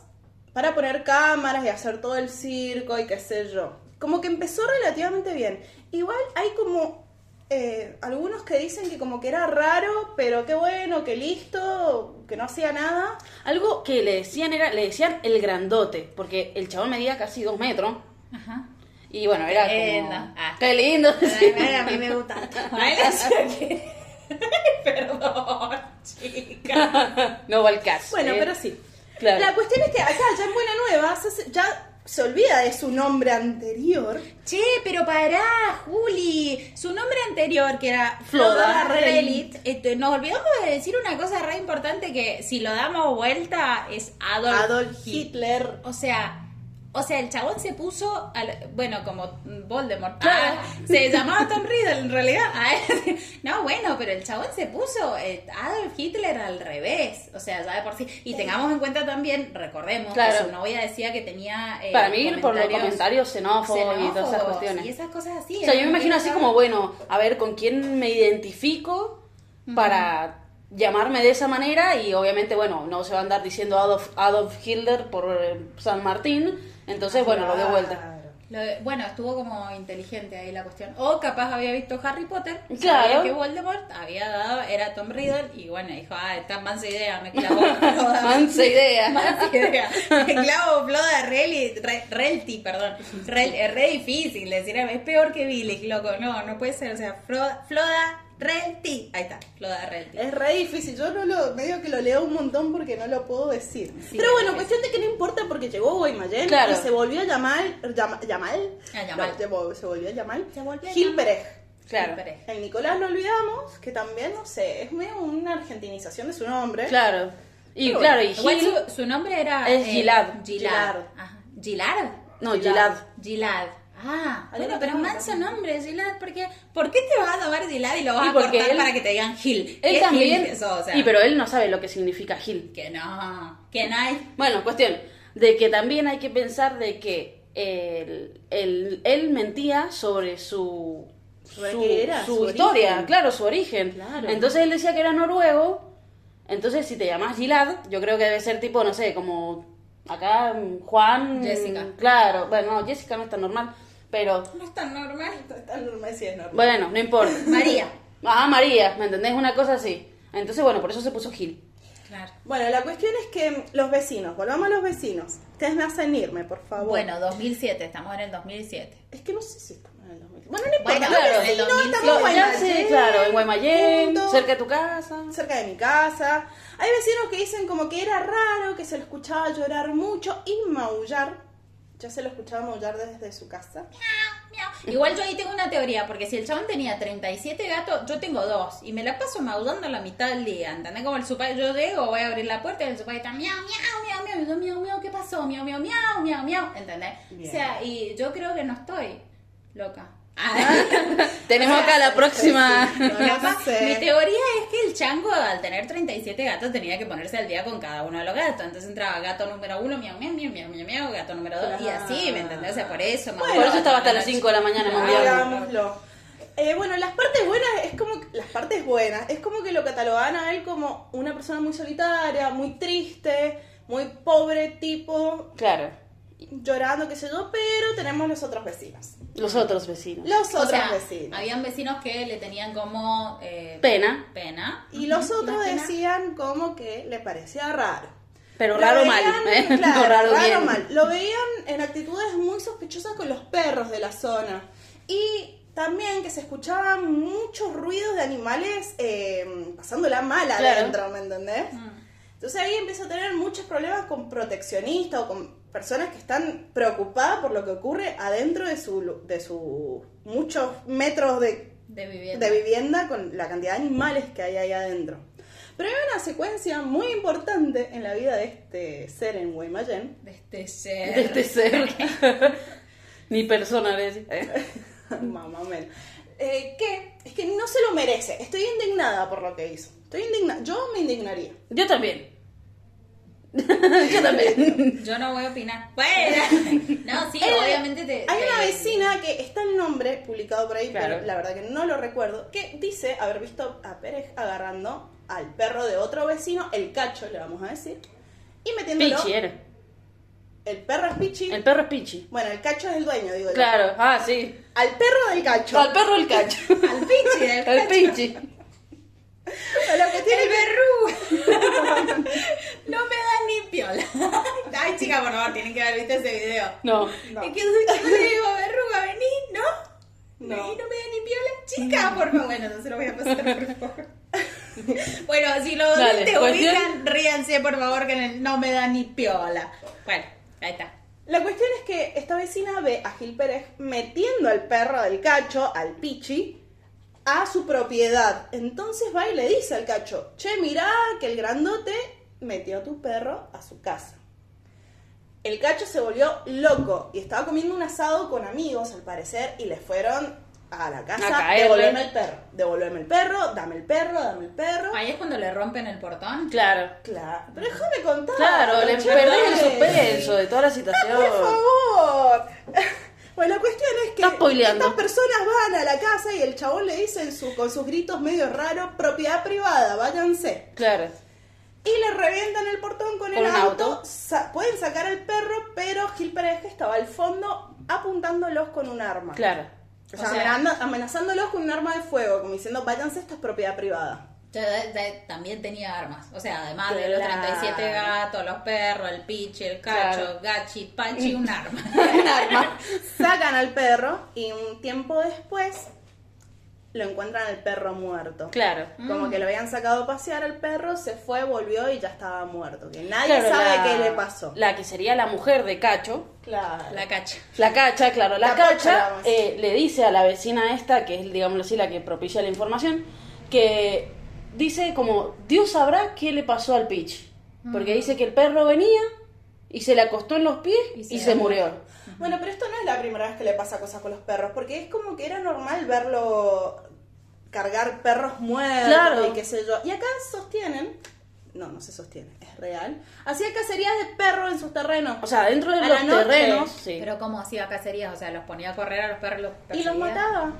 para poner cámaras y hacer todo el circo y qué sé yo. Como que empezó relativamente bien. Igual hay como eh, algunos que dicen que como que era raro, pero qué bueno, que listo, que no hacía nada. Algo que le decían era, le decían el grandote, porque el chabón medía casi dos metros. Ajá. Y bueno, era Qué como... lindo. Ah. Qué lindo. sí. A mí me gusta. Perdón, chica. no va al caso. Bueno, ¿eh? pero sí. Claro. La cuestión es que acá, ya en Buena Nueva, ya se olvida de su nombre anterior. Che, pero pará, Juli. Su nombre anterior, que era Floda Floda Relit. Relit, este, nos olvidamos de decir una cosa re importante que si lo damos vuelta es Adolf, Adolf Hitler. Hitler. O sea, o sea, el chabón se puso, al- bueno, como Voldemort. Claro. Ah, se llamaba Tom Riddle en realidad. Ah, no, bueno, pero el chabón se puso eh, Adolf Hitler al revés. O sea, ya de por sí. Y tengamos en cuenta también, recordemos, Claro. que su novia decía que tenía. eh, Para mí, por los comentarios xenófobos y todas esas cuestiones. Y esas cosas así. O sea, yo me imagino así como, bueno, a ver con quién me identifico para llamarme de esa manera y obviamente, bueno, no se va a andar diciendo Adolf, Adolf Hitler por eh, San Martín, entonces, bueno, lo de vuelta. Claro. Lo de- bueno, estuvo como inteligente ahí la cuestión. O capaz había visto Harry Potter. Claro. Sabía que Voldemort había dado, era Tom Riddle. Y bueno, dijo, ah, esta mansa idea, me clavó. Mansa idea. Mansa idea. Me clavo Floda Relti, Re- Relti, perdón. Rel- es re difícil decir, es peor que Billy, loco. No, no puede ser. O sea, Froda, Floda Relti. Ahí está, Floda Relti. Es re difícil, yo no lo, medio que lo leo un montón porque no lo puedo decir. Sí, Pero bueno, cuestión de que no importa porque llegó Guaymallén Claro. y se volvió a llamar, llama- ¿Yamal? A Yamal. No, se volvió a llamar Se volvió a Gil llamar. Pérez. Claro. El Nicolás lo olvidamos, que también, no sé, es medio una argentinización de su nombre. Claro. Y Pero claro, y Gil... su, su nombre era... Es Gilad. Gilad. Gilad. Ajá. ¿Gilad? No, Gilad. Gilad. Ah, bueno, pero tenemos manso nombre, Gilad, porque ¿por qué te vas a llamar Gilad y lo vas Y a cortar él- para que te digan Gil? Él ¿Qué también... Gil es eso? O sea, Y pero él no sabe lo que significa Gil. Que no, que no hay... Bueno, cuestión de que también hay que pensar de que él, él, él mentía sobre su, ¿Sobre su, era? su Su historia, claro, su origen. Claro. Entonces él decía que era noruego. Entonces si te llamas Gilad, yo creo que debe ser tipo, no sé, como acá mm, Juan. Jessica. Claro, bueno, no, Jessica no es tan normal, pero No es tan normal. Está normal, sí es normal. bueno, no importa. María. Ah, María, ¿me entendés? Una cosa así. Entonces, bueno, por eso se puso Gil. Claro. Bueno, la cuestión es que los vecinos, volvamos a los vecinos. Ustedes me hacen irme, por favor. Bueno, 2007, estamos en el 2007. Es que no sé si estamos en el 2000. Bueno, no importa. Bueno, claro, el estamos en Guaymallén, sé, claro, en Guaymallén, cerca de tu casa. cerca de mi casa. Hay vecinos que dicen como que era raro, que se lo escuchaba llorar mucho y maullar. Ya se lo escuchaba maullar desde su casa. Igual yo ahí tengo una teoría, porque si el chabón tenía 37 gatos, yo tengo dos, y me la paso maullando la mitad del día, ¿entendés? Como el super, yo llego, voy a abrir la puerta y el super está miau, miau, miau, miau, miau, miau, ¿qué pasó? Miau, miau, miau, miau, miau, ¿entendés? Bien. O sea, y yo creo que no estoy loca. Tenemos acá la próxima. No, no Capaz, sé. Mi teoría es que el chango, al tener 37 gatos, tenía que ponerse al día con cada uno de los gatos. Entonces entraba gato número uno, miau, miau, miau, miau, miau, miau, gato número dos, y así, ¿me entendés? O sea, por eso. Bueno, Por eso estaba hasta las 5 de la mañana mundial. Hagámoslo. Eh, bueno, las partes buenas es como las partes buenas es como que lo catalogan a él como una persona muy solitaria, muy triste, muy pobre tipo, Claro. llorando, qué sé yo, pero tenemos los otros vecinos. Los otros vecinos. Los O otros sea, vecinos. habían vecinos que le tenían como eh, Pena, pena. Y los otros decían como que le parecía raro. pero Lo raro veían, mal. ¿eh? claro, No raro, raro bien. mal. Lo veían en actitudes muy sospechosas con los perros de la zona. Y también que se escuchaban muchos ruidos de animales eh, pasándola mal Claro. adentro, ¿me entendés? Mm. Entonces ahí empieza a tener muchos problemas con proteccionistas o con personas que están preocupadas por lo que ocurre adentro de su, de su muchos metros de De vivienda. de vivienda con la cantidad de animales que hay ahí adentro. Pero hay una secuencia muy importante en la vida de este ser en Guaymallén. De este ser. De este ser. Ni persona, decía. Mamá mía. Eh, que es que no se lo merece. Estoy indignada por lo que hizo. Estoy indignada. Yo me indignaría. Yo también. Yo también. Yo no voy a opinar. Bueno, no, sí, Eh, obviamente te. Hay te- una vecina que está el nombre publicado por ahí, Claro. pero la verdad que no lo recuerdo, que dice haber visto a Pérez agarrando al perro de otro vecino, el cacho, le vamos a decir, y metiéndolo. Pichi era. El perro es Pichi. El perro es Pichi. Bueno, el cacho es el dueño, digo yo. Claro, ah, sí. Al perro del cacho. Al perro el cacho. Al pichi, del El cacho. Pichi. Lo que tiene El verrugo. piola. Ay, chica, por favor, tienen que haber visto ese video. No. No. Es que yo le digo, verruga, vení, ¿no? No. Y no me da ni piola, chica, por favor. Bueno, no se lo voy a pasar, por favor. bueno, si lo Dale, te ¿cuestión? ubican, ríanse, por favor, que en el no me da ni piola. Bueno, ahí está. La cuestión es que esta vecina ve a Gil Pérez metiendo al perro del cacho, al Pichi, a su propiedad. Entonces va y le dice al cacho, che, mirá que el grandote metió a tu perro a su casa. El cacho se volvió loco y estaba comiendo un asado con amigos, al parecer, y le fueron a la A casa, caerle. devolverme el perro, devolverme el perro, dame el perro, dame el perro. Ahí es cuando le rompen el portón. Claro. Claro, pero déjame contar. Claro, le perdés el suspenso de toda la situación. Por favor. Bueno, la cuestión es que estas personas van a la casa y el chabón le dice en su- con sus gritos medio raros, propiedad privada, váyanse. Claro. Y le revientan el portón con, el auto. auto. Sa- pueden sacar al perro, pero Gil Pérez estaba al fondo apuntándolos con un arma. Claro. O sea, O sea- amenazando- amenazándolos con un arma de fuego, como diciendo, váyanse, esto es propiedad privada. Ya, también tenía armas. O sea, además de los Claro. 37 gatos, los perros, el pichi, el cacho, Claro. gachi, pachi, un arma. un arma. Sacan al perro y un tiempo después lo encuentran al perro muerto. Claro. Como que lo habían sacado a pasear al perro, se fue, volvió y ya estaba muerto. Que nadie Claro, sabe la- qué le pasó. La que sería la mujer de Cacho, Claro. La cacha. la cacha, claro, la, cacha eh, le dice a la vecina esta, que es, digámoslo así, la que propicia la información, que dice como, Dios sabrá qué le pasó al Pitch. Porque dice que el perro venía y se le acostó en los pies y Y se, se murió. Bueno, pero esto no es la primera vez que le pasa cosas con los perros, porque es como que era normal verlo cargar perros muertos Claro. y qué sé yo. Y acá sostienen, no, no se sostiene, es real, hacía cacerías de perros en sus terrenos. O sea, dentro de A los terrenos, sí. Pero ¿cómo hacía cacerías? O sea, los ponía a correr a los perros. Los y los mataba.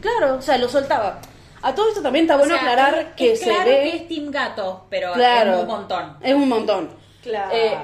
Claro, o sea, lo soltaba. A todo esto también está O bueno sea, aclarar es- que es se claro ve... que es Team Gato, pero Claro. es un montón. Es un montón. Claro. Eh,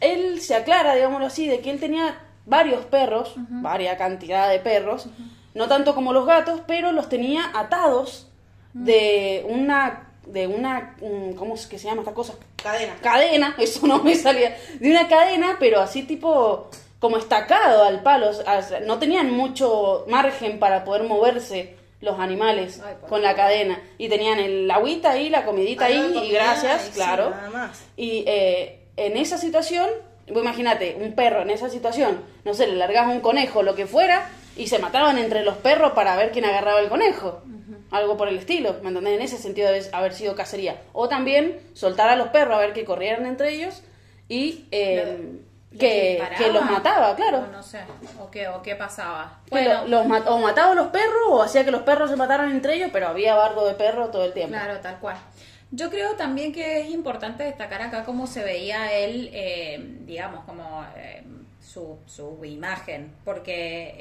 él se aclara, digámoslo así, de que él tenía varios perros, varia cantidad de perros, no tanto como los gatos, pero los tenía atados de una de una mm, ¿cómo es que se llama esta cosa? Cadena. Cadena, eso no me salía, de una cadena, pero así tipo como estacado al palo, o sea, no tenían mucho margen para poder moverse los animales Ay, con la cadena y tenían el agüita ahí, la comidita de ahí y comida gracias, y sí, claro. nada más. Y eh, en esa situación, vos imagínate, un perro en esa situación, no sé, le largas un conejo, lo que fuera, y se mataban entre los perros para ver quién agarraba el conejo. Algo por el estilo, ¿me entendés? En ese sentido debe haber sido cacería. O también soltar a los perros a ver que corrieran entre ellos y eh, que, ¿Los que los mataba, claro. O no sé, o qué, o qué pasaba. Que lo- los o mataba a los perros o hacía que los perros se mataran entre ellos, pero había bardo de perro todo el tiempo. Claro, tal cual. Yo creo también que es importante destacar acá cómo se veía él, eh, digamos, como eh, su, su imagen, porque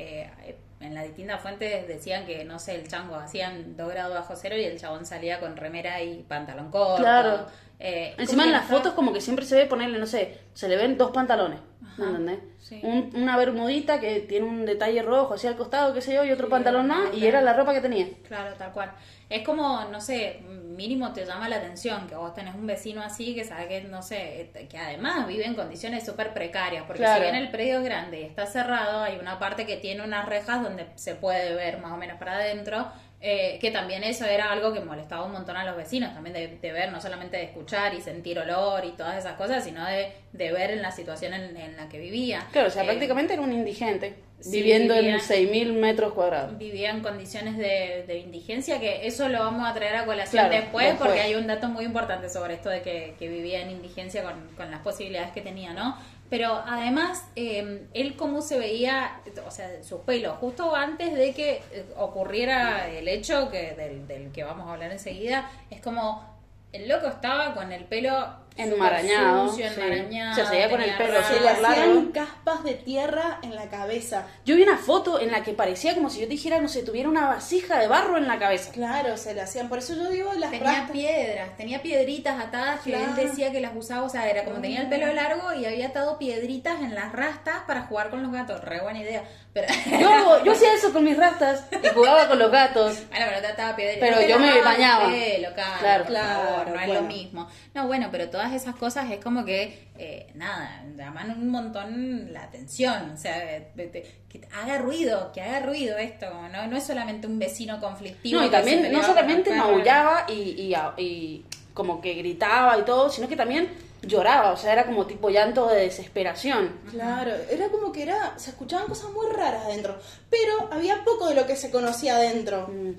eh, en las distintas fuentes decían que, no sé, el chango hacían 2 grados bajo cero y el chabón salía con remera y pantalón corto. Claro. Eh, Encima en las fotos como que siempre se ve ponerle, no sé, se le ven dos pantalones, ¿me Ajá, entendés? sí. Un- una bermudita que tiene un detalle rojo hacia el costado, qué sé yo, y otro Sí, pantalón más, y era la ropa que tenía. Claro, tal cual. Es como, no sé, mínimo te llama la atención que vos tenés un vecino así que sabe que, no sé, que además vive en condiciones súper precarias, porque Claro. si bien el predio es grande y está cerrado, hay una parte que tiene unas rejas donde se puede ver más o menos para adentro, eh, que también eso era algo que molestaba un montón a los vecinos, también de, de ver, no solamente de escuchar y sentir olor y todas esas cosas, sino de, de ver en la situación en, en la que vivía. Claro, o sea, Eh, prácticamente era un indigente. Sí, viviendo vivía- en 6.000 metros cuadrados. vivía en condiciones de, de indigencia, que eso lo vamos a traer a colación Claro, después, después. porque hay un dato muy importante sobre esto de que, que vivía en indigencia con, con las posibilidades que tenía, ¿no? Pero además, eh, él cómo se veía, o sea, su pelo, justo antes de que eh, ocurriera el hecho que del, del que vamos a hablar enseguida, es como el loco estaba con el pelo Enmarañado, sucio, sí. enmarañado, Se seguía con el pelo rastas. Se le hacían caspas de tierra en la cabeza. Yo vi una foto en la que parecía como si yo te dijera, no sé, tuviera una vasija de barro en la cabeza. Claro, se le hacían. Por eso yo digo las Tenía rastas. piedras, tenía piedritas atadas que Claro. él decía que las usaba, o sea, era como tenía el pelo largo y había atado piedritas en las rastas para jugar con los gatos. Re buena idea. Pero, Yo, yo hacía eso con mis rastas y jugaba con los gatos. bueno, pero te ataba piedritas. Pero No yo me bañaba. pelo, Claro. por favor, Claro, no es bueno. lo mismo. No, bueno, pero todas esas cosas es como que, eh, nada, llaman un montón la atención. O sea, eh, que haga ruido, que haga ruido esto. ¿no? No es solamente un vecino conflictivo. No, y también, no solamente maullaba y, y, y como que gritaba y todo, sino que también lloraba, o sea, era como tipo llanto de desesperación. Claro, era como que era, se escuchaban cosas muy raras adentro, pero había poco de lo que se conocía adentro. Mm.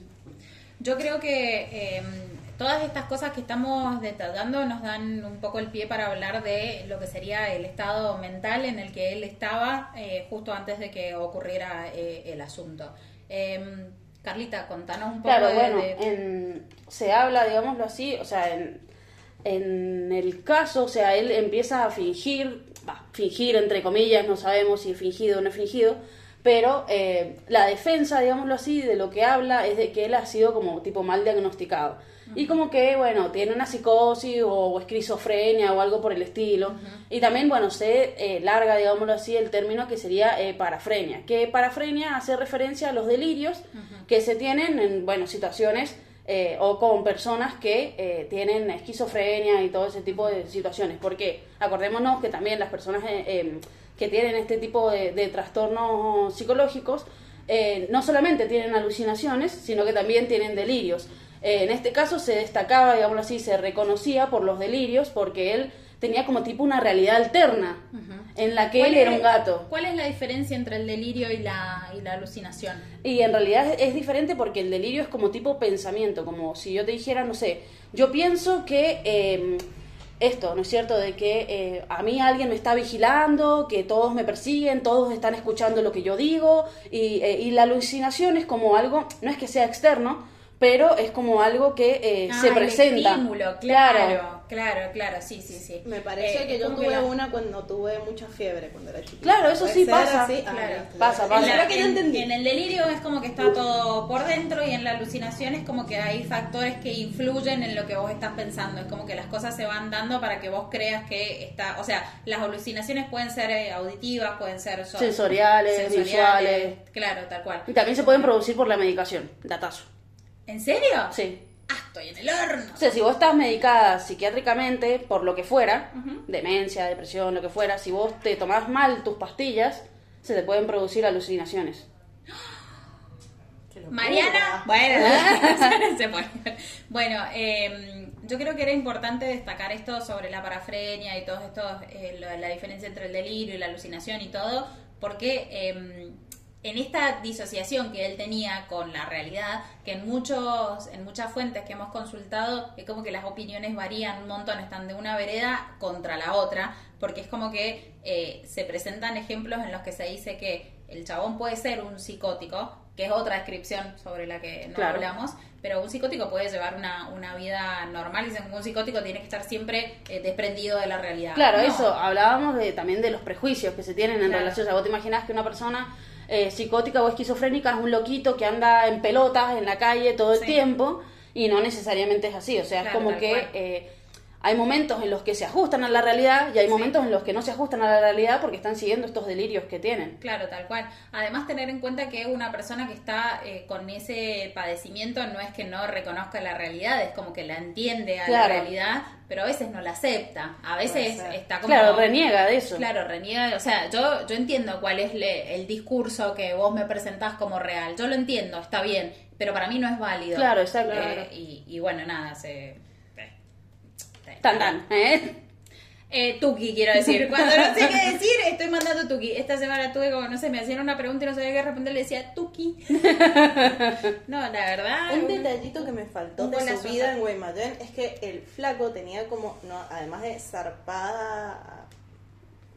Yo creo que eh, todas estas cosas que estamos detallando nos dan un poco el pie para hablar de lo que sería el estado mental en el que él estaba eh, justo antes de que ocurriera eh, el asunto. Eh, Carlita, contanos un poco Claro, de, bueno, de- en- se habla, digámoslo así, o sea, en, en el caso, o sea, él empieza a fingir, va, fingir entre comillas, no sabemos si es fingido o no es fingido, pero eh, la defensa, digámoslo así, de lo que habla es de que él ha sido como tipo mal diagnosticado. Y como que, bueno, tiene una psicosis o, esquizofrenia o algo por el estilo. Y también, bueno, se eh, larga, digámoslo así, el término que sería eh, parafrenia. Que parafrenia hace referencia a los delirios que se tienen en, bueno, situaciones eh, o con personas que eh, tienen esquizofrenia y todo ese tipo de situaciones. Porque acordémonos que también las personas eh, eh, que tienen este tipo de, de trastornos psicológicos eh, no solamente tienen alucinaciones, sino que también tienen delirios. Eh, en este caso se destacaba, digámoslo así, se reconocía por los delirios porque él tenía como tipo una realidad alterna en la que ¿Cuál él era un gato. ¿Cuál es la diferencia entre el delirio y la, y la alucinación? Y en realidad es, es diferente porque el delirio es como tipo pensamiento, como si yo te dijera, no sé, yo pienso que eh, esto, ¿no es cierto? De que eh, a mí alguien me está vigilando, que todos me persiguen, todos están escuchando lo que yo digo, y, eh, y la alucinación es como algo, no es que sea externo, pero es como algo que eh, Ah, se el presenta. estímulo, claro, claro, claro, sí, sí, sí. Me parece Eh, que yo tuve la- una cuando tuve mucha fiebre cuando era chiquita. Claro, eso ¿Puede sí pasa. así? Ah, Claro. listo. Pasa, pasa. la- Creo que en- entendí. en el delirio es como que está todo por dentro y en la alucinación es como que hay factores que influyen en lo que vos estás pensando. Es como que las cosas se van dando para que vos creas que está... O sea, las alucinaciones pueden ser eh, auditivas, pueden ser... so- Sensoriales, visuales. Claro, tal cual. Y también se pueden producir por la medicación, datazo. ¿En serio? Sí. Ah, estoy en el horno. O sea, si vos estás medicada psiquiátricamente por lo que fuera, demencia, depresión, lo que fuera, si vos te tomás mal tus pastillas, se te pueden producir alucinaciones. Mariana, bueno, se bueno eh, yo creo que era importante destacar esto sobre la parafrenia y todo esto, eh, lo- la diferencia entre el delirio y la alucinación y todo, porque eh, en esta disociación que él tenía con la realidad, que en muchos, en muchas fuentes que hemos consultado, es como que las opiniones varían un montón, están de una vereda contra la otra, porque es como que eh, se presentan ejemplos en los que se dice que el chabón puede ser un psicótico, que es otra descripción sobre la que no Claro. hablamos, pero un psicótico puede llevar una, una vida normal y un psicótico tiene que estar siempre eh, desprendido de la realidad. Claro, No. eso, hablábamos de, también de los prejuicios que se tienen en Claro. relación. O sea, vos te imaginás que una persona eh, psicótica o esquizofrénica es un loquito que anda en pelotas en la calle todo el Sí. tiempo y no necesariamente es así. O sea, Claro, es como que eh, hay momentos en los que se ajustan a la realidad y hay momentos en los que no se ajustan a la realidad porque están siguiendo estos delirios que tienen. Claro, tal cual. Además, tener en cuenta que una persona que está eh, con ese padecimiento no es que no reconozca la realidad, es como que la entiende a Claro. la realidad, pero a veces no la acepta. A veces está como. Claro, reniega de eso. Claro, reniega. O sea, yo, yo entiendo cuál es le- el discurso que vos me presentás como real. Yo lo entiendo, está bien, pero para mí no es válido. Claro, exacto. Eh, y, y bueno, nada, se. Tan, tan, ¿eh? Eh, tuki, quiero decir. Cuando no sé qué decir, estoy mandando tuki. Esta semana tuve como, no sé, me hacían una pregunta y no sabía qué responder, le decía tuki. No, la verdad. Un detallito que me faltó de su vida en Guaymallén es que el flaco tenía como, no, además de zarpada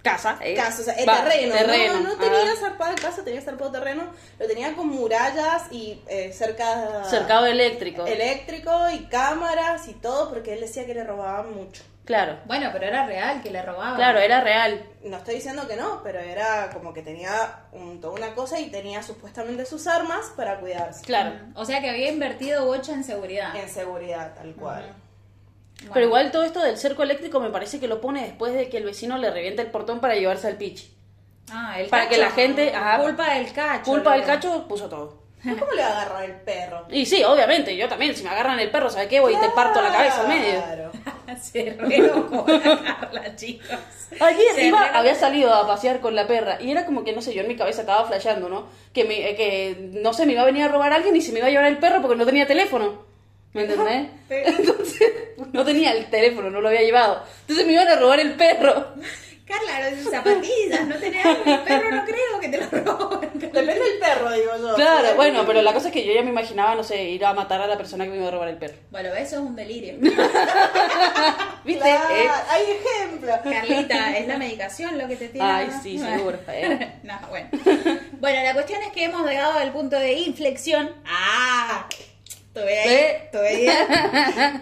Casa. eh. casa, o sea, el Va, terreno, terreno. no, no tenía Ah. zarpada casa, tenía zarpado terreno, lo tenía con murallas y eh, cerca Cercado eléctrico. eléctrico y cámaras y todo porque él decía que le robaban mucho. Claro. Bueno, pero era real que le robaban. Claro, era real. No estoy diciendo que no, pero era como que tenía un- toda una cosa y tenía supuestamente sus armas para cuidarse. Claro. O sea que había invertido bocha en seguridad. En seguridad, tal cual. Bueno. Pero igual todo esto del cerco eléctrico me parece que lo pone después de que el vecino le revienta el portón para llevarse al pichi. Ah, el Para que la gente-. Culpa del cacho. Culpa del cacho puso todo. ¿Cómo le va a agarrar el perro? Y sí, obviamente, yo también, si me agarran el perro, ¿sabes qué? Voy y te parto la cabeza al medio. Claro. Se re enojó la Carla, chicos. Iba, re- había salido a pasear con la perra y era como que, no sé, yo en mi cabeza estaba flasheando, ¿no? Que, me, eh, que no sé, me iba a venir a robar alguien y se me iba a llevar el perro porque no tenía teléfono. ¿Me entendés? Entonces, no tenía el teléfono, no lo había llevado. Entonces me iban a robar el perro. Carla, no zapatillas, no tenés algo, el perro no creo que te lo roben. Depende del perro, digo yo. Claro, bueno, pero la cosa es que yo ya me imaginaba, no sé, ir a matar a la persona que me iba a robar el perro. Bueno, eso es un delirio. ¿Viste? Claro, Eh, hay ejemplos. Carlita, es la medicación lo que te tiene. Ay, sí, seguro. eh. No, bueno. Bueno, la cuestión es que hemos llegado al punto de inflexión. ¡Ah! Estuve ahí, ¿Eh? estuve bien.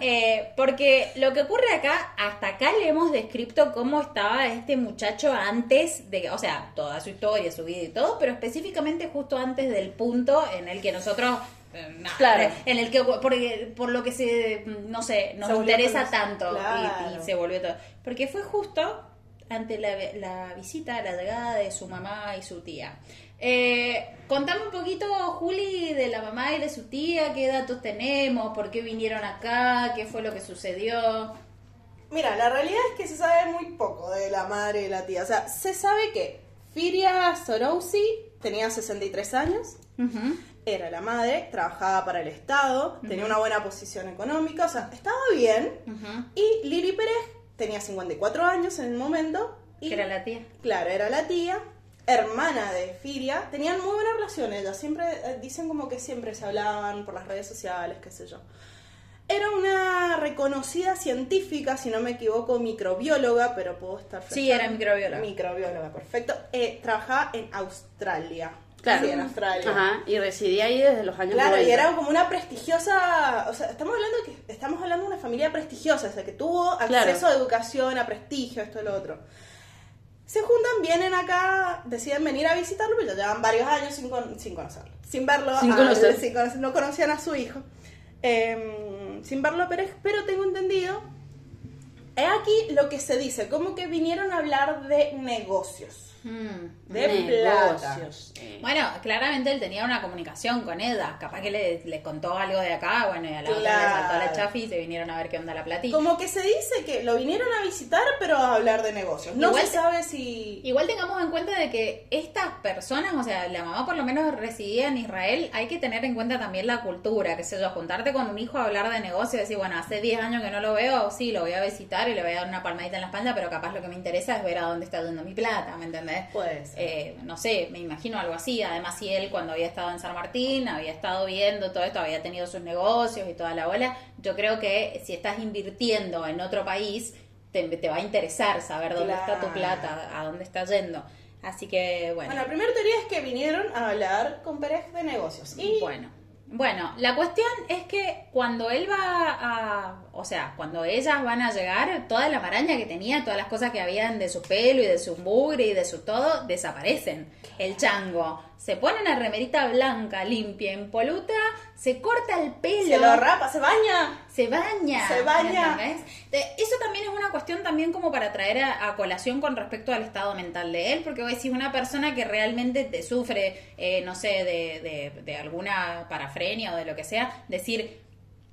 Eh, porque lo que ocurre acá, hasta acá le hemos descrito cómo estaba este muchacho antes de, o sea, toda su historia, su vida y todo, pero específicamente justo antes del punto en el que nosotros, eh, Claro. en el que, porque, por lo que se, no sé, nos interesa tanto y- y, Claro. se volvió todo. Porque fue justo ante la, la visita, la llegada de su mamá y su tía. Eh, contame un poquito, Juli, de la mamá y de su tía, qué datos tenemos, por qué vinieron acá, qué fue lo que sucedió. Mira, la realidad es que se sabe muy poco de la madre y la tía. O sea, se sabe que Firia Sorousi tenía 63 años, era la madre, trabajaba para el Estado, tenía una buena posición económica, o sea, estaba bien. Y Lili Pérez tenía 54 años en el momento. Y, Que era la tía. Claro, era la tía, hermana de Firia. Tenían muy buena relación ellas. Siempre, eh, dicen como que siempre se hablaban por las redes sociales, qué sé yo. Era una reconocida científica, si no me equivoco, microbióloga, pero puedo estar Sí, era microbióloga. Microbióloga, perfecto. Eh, trabajaba en Australia. Claro. Sí, en Australia. Ajá, y residía ahí desde los años Claro, 90. y era como una prestigiosa, o sea, estamos hablando de que estamos hablando de una familia prestigiosa, o sea, que tuvo Claro. acceso a educación, a prestigio, esto y lo otro. Se juntan, vienen acá, deciden venir a visitarlo, pero ya llevan varios años sin, con- sin conocerlo, sin verlo, Sin a- sin conocer- no conocían a su hijo, Em, sin verlo a Pérez, pero tengo entendido, es aquí lo que se dice, como que vinieron a hablar de negocios, de plata. Negocios. Eh, Bueno, claramente él tenía una comunicación con ella. Capaz que le, le contó algo de acá, bueno, y a la otra le saltó la Claro. chafi y se vinieron a ver qué onda la platita. Como que se dice que lo vinieron a visitar, pero a hablar de negocios. No Igual se sabe si... Igual tengamos en cuenta de que estas personas, o sea, la mamá por lo menos residía en Israel, hay que tener en cuenta también la cultura, que sé yo, juntarte con un hijo a hablar de negocio, decir, bueno, hace 10 años que no lo veo, sí, lo voy a visitar y le voy a dar una palmadita en la espalda, pero capaz lo que me interesa es ver a dónde está yendo mi plata, ¿me entendés? Puede ser. Eh, no sé, me imagino algo así. Además, si él cuando había estado en San Martín, había estado viendo todo esto, había tenido sus negocios y toda la bola, yo creo que si estás invirtiendo en otro país, te, te va a interesar saber dónde está tu plata, a dónde está yendo. Así que, bueno. Bueno, la primera teoría es que vinieron a hablar con Pérez de negocios. Y Bueno, bueno, la cuestión es que cuando él va a, o sea, cuando ellas van a llegar, toda la maraña que tenía, todas las cosas que habían de su pelo y de su mugre y de su todo, desaparecen. El chango se pone una remerita blanca, limpia, impoluta, se corta el pelo. se lo rapa, se baña. Se baña. Se baña. Eso también es una cuestión también como para traer a, a colación con respecto al estado mental de él, porque vos decís una persona que realmente te sufre, eh, no sé, de, de- de alguna parafrenia o de lo que sea, decir,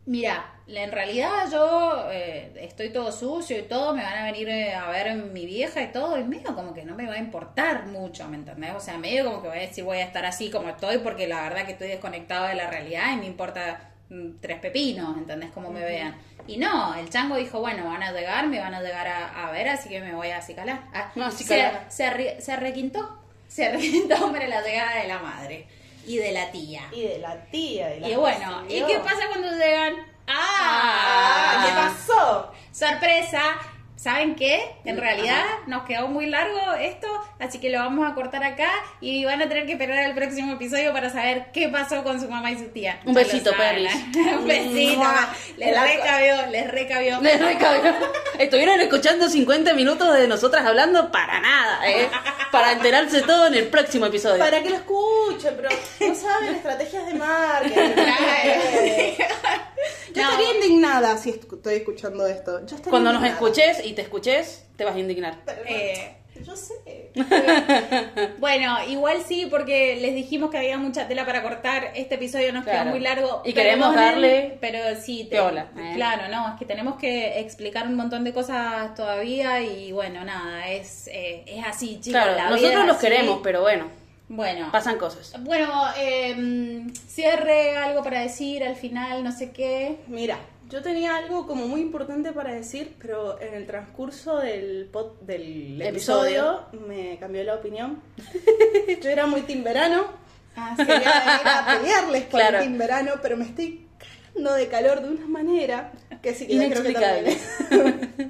mira, en realidad yo eh, estoy todo sucio y todo, me van a venir eh, a ver mi vieja y todo, y medio como que no me va a importar mucho, ¿me entendés? O sea, medio como que voy a decir voy a estar así como estoy, porque la verdad que estoy desconectado de la realidad y me importa mm, tres pepinos, ¿entendés? Cómo me vean. Y no, el chango dijo, bueno, van a llegar, me van a llegar a, a ver, así que me voy a acicalar. Ah, No. Se, se, arre- se requintó, se requintó para la llegada de la madre y de la tía. Y de la tía. Y, la Y bueno, ¿y qué pasa cuando llegan? Ah, ¡Ah! ¿Qué pasó? Sorpresa. ¿Saben qué? En realidad nos quedó muy largo esto, así que lo vamos a cortar acá y van a tener que esperar al próximo episodio para saber qué pasó con su mamá y su tía. Un besito. ¿eh? Un besito. Les recabió, les recabió. Les recabió. Estuvieron escuchando 50 minutos de nosotras hablando para nada, ¿eh? Para enterarse todo en el próximo episodio. Para que lo escuchen, pero no saben estrategias de marketing. Yo No. estaría indignada si estoy escuchando esto. Yo Cuando nos escuches y te escuches, te vas a indignar. No, Eh. Yo sé. Bueno, igual sí, porque les dijimos que había mucha tela para cortar. Este episodio nos Claro. quedó muy largo. Y queremos darle Pero sí, te- piola, ¿eh? claro, no, es que tenemos que explicar un montón de cosas todavía. Y bueno, nada, es, eh, es así, chicos. Claro, la nosotros los así. queremos, pero bueno, Bueno, pasan cosas. bueno eh, cierre, algo para decir al final, no sé qué. Mira, yo tenía algo como muy importante para decir, pero en el transcurso del, pod- del Episodio. episodio me cambió la opinión. Yo era muy timberano, Ah, quería a pelearles por Claro. el timberano, pero me estoy cagando de calor de una manera que sí que ya creo que Inexplicable.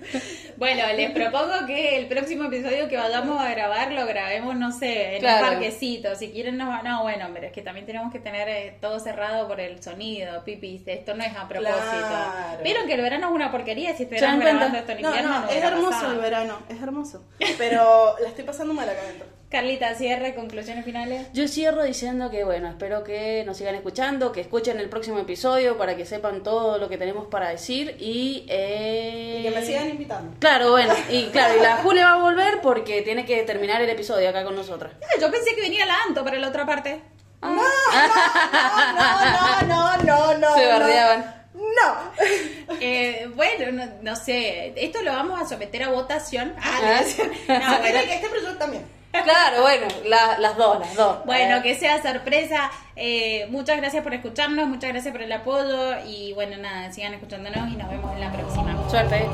Bueno, les propongo que el próximo episodio que vayamos a grabar lo grabemos, no sé, en Claro. un parquecito. Si quieren, nos va- no, bueno, pero es que también tenemos que tener eh, todo cerrado por el sonido, pipis. Esto no es a propósito. Claro. Vieron que el verano es una porquería. Si ¿Se estuvieran dan cuenta? grabando esto en No, invierno, no, no es hermoso pasado. el verano, es hermoso. Pero la estoy pasando mal acá adentro. Carlita, cierre, conclusiones finales. Yo cierro diciendo que, bueno, espero que nos sigan escuchando, que escuchen el próximo episodio para que sepan todo lo que tenemos para decir y... eh, Y que me sigan invitando. Claro, bueno, y claro, y la Julia va a volver porque tiene que terminar el episodio acá con nosotras. Ah, yo pensé que venía la Anto para la otra parte. No, no, no, no, no. Se no. bardeaban. No. Eh, bueno, no, no sé. Esto lo vamos a someter a votación. Ah, Ah. no, bueno, que este proyecto también. Claro, bueno, la- las dos, las dos. Bueno, Eh, que sea sorpresa. Eh, muchas gracias por escucharnos, muchas gracias por el apoyo y bueno, nada, sigan escuchándonos y nos vemos en la próxima. Suerte.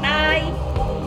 Bye.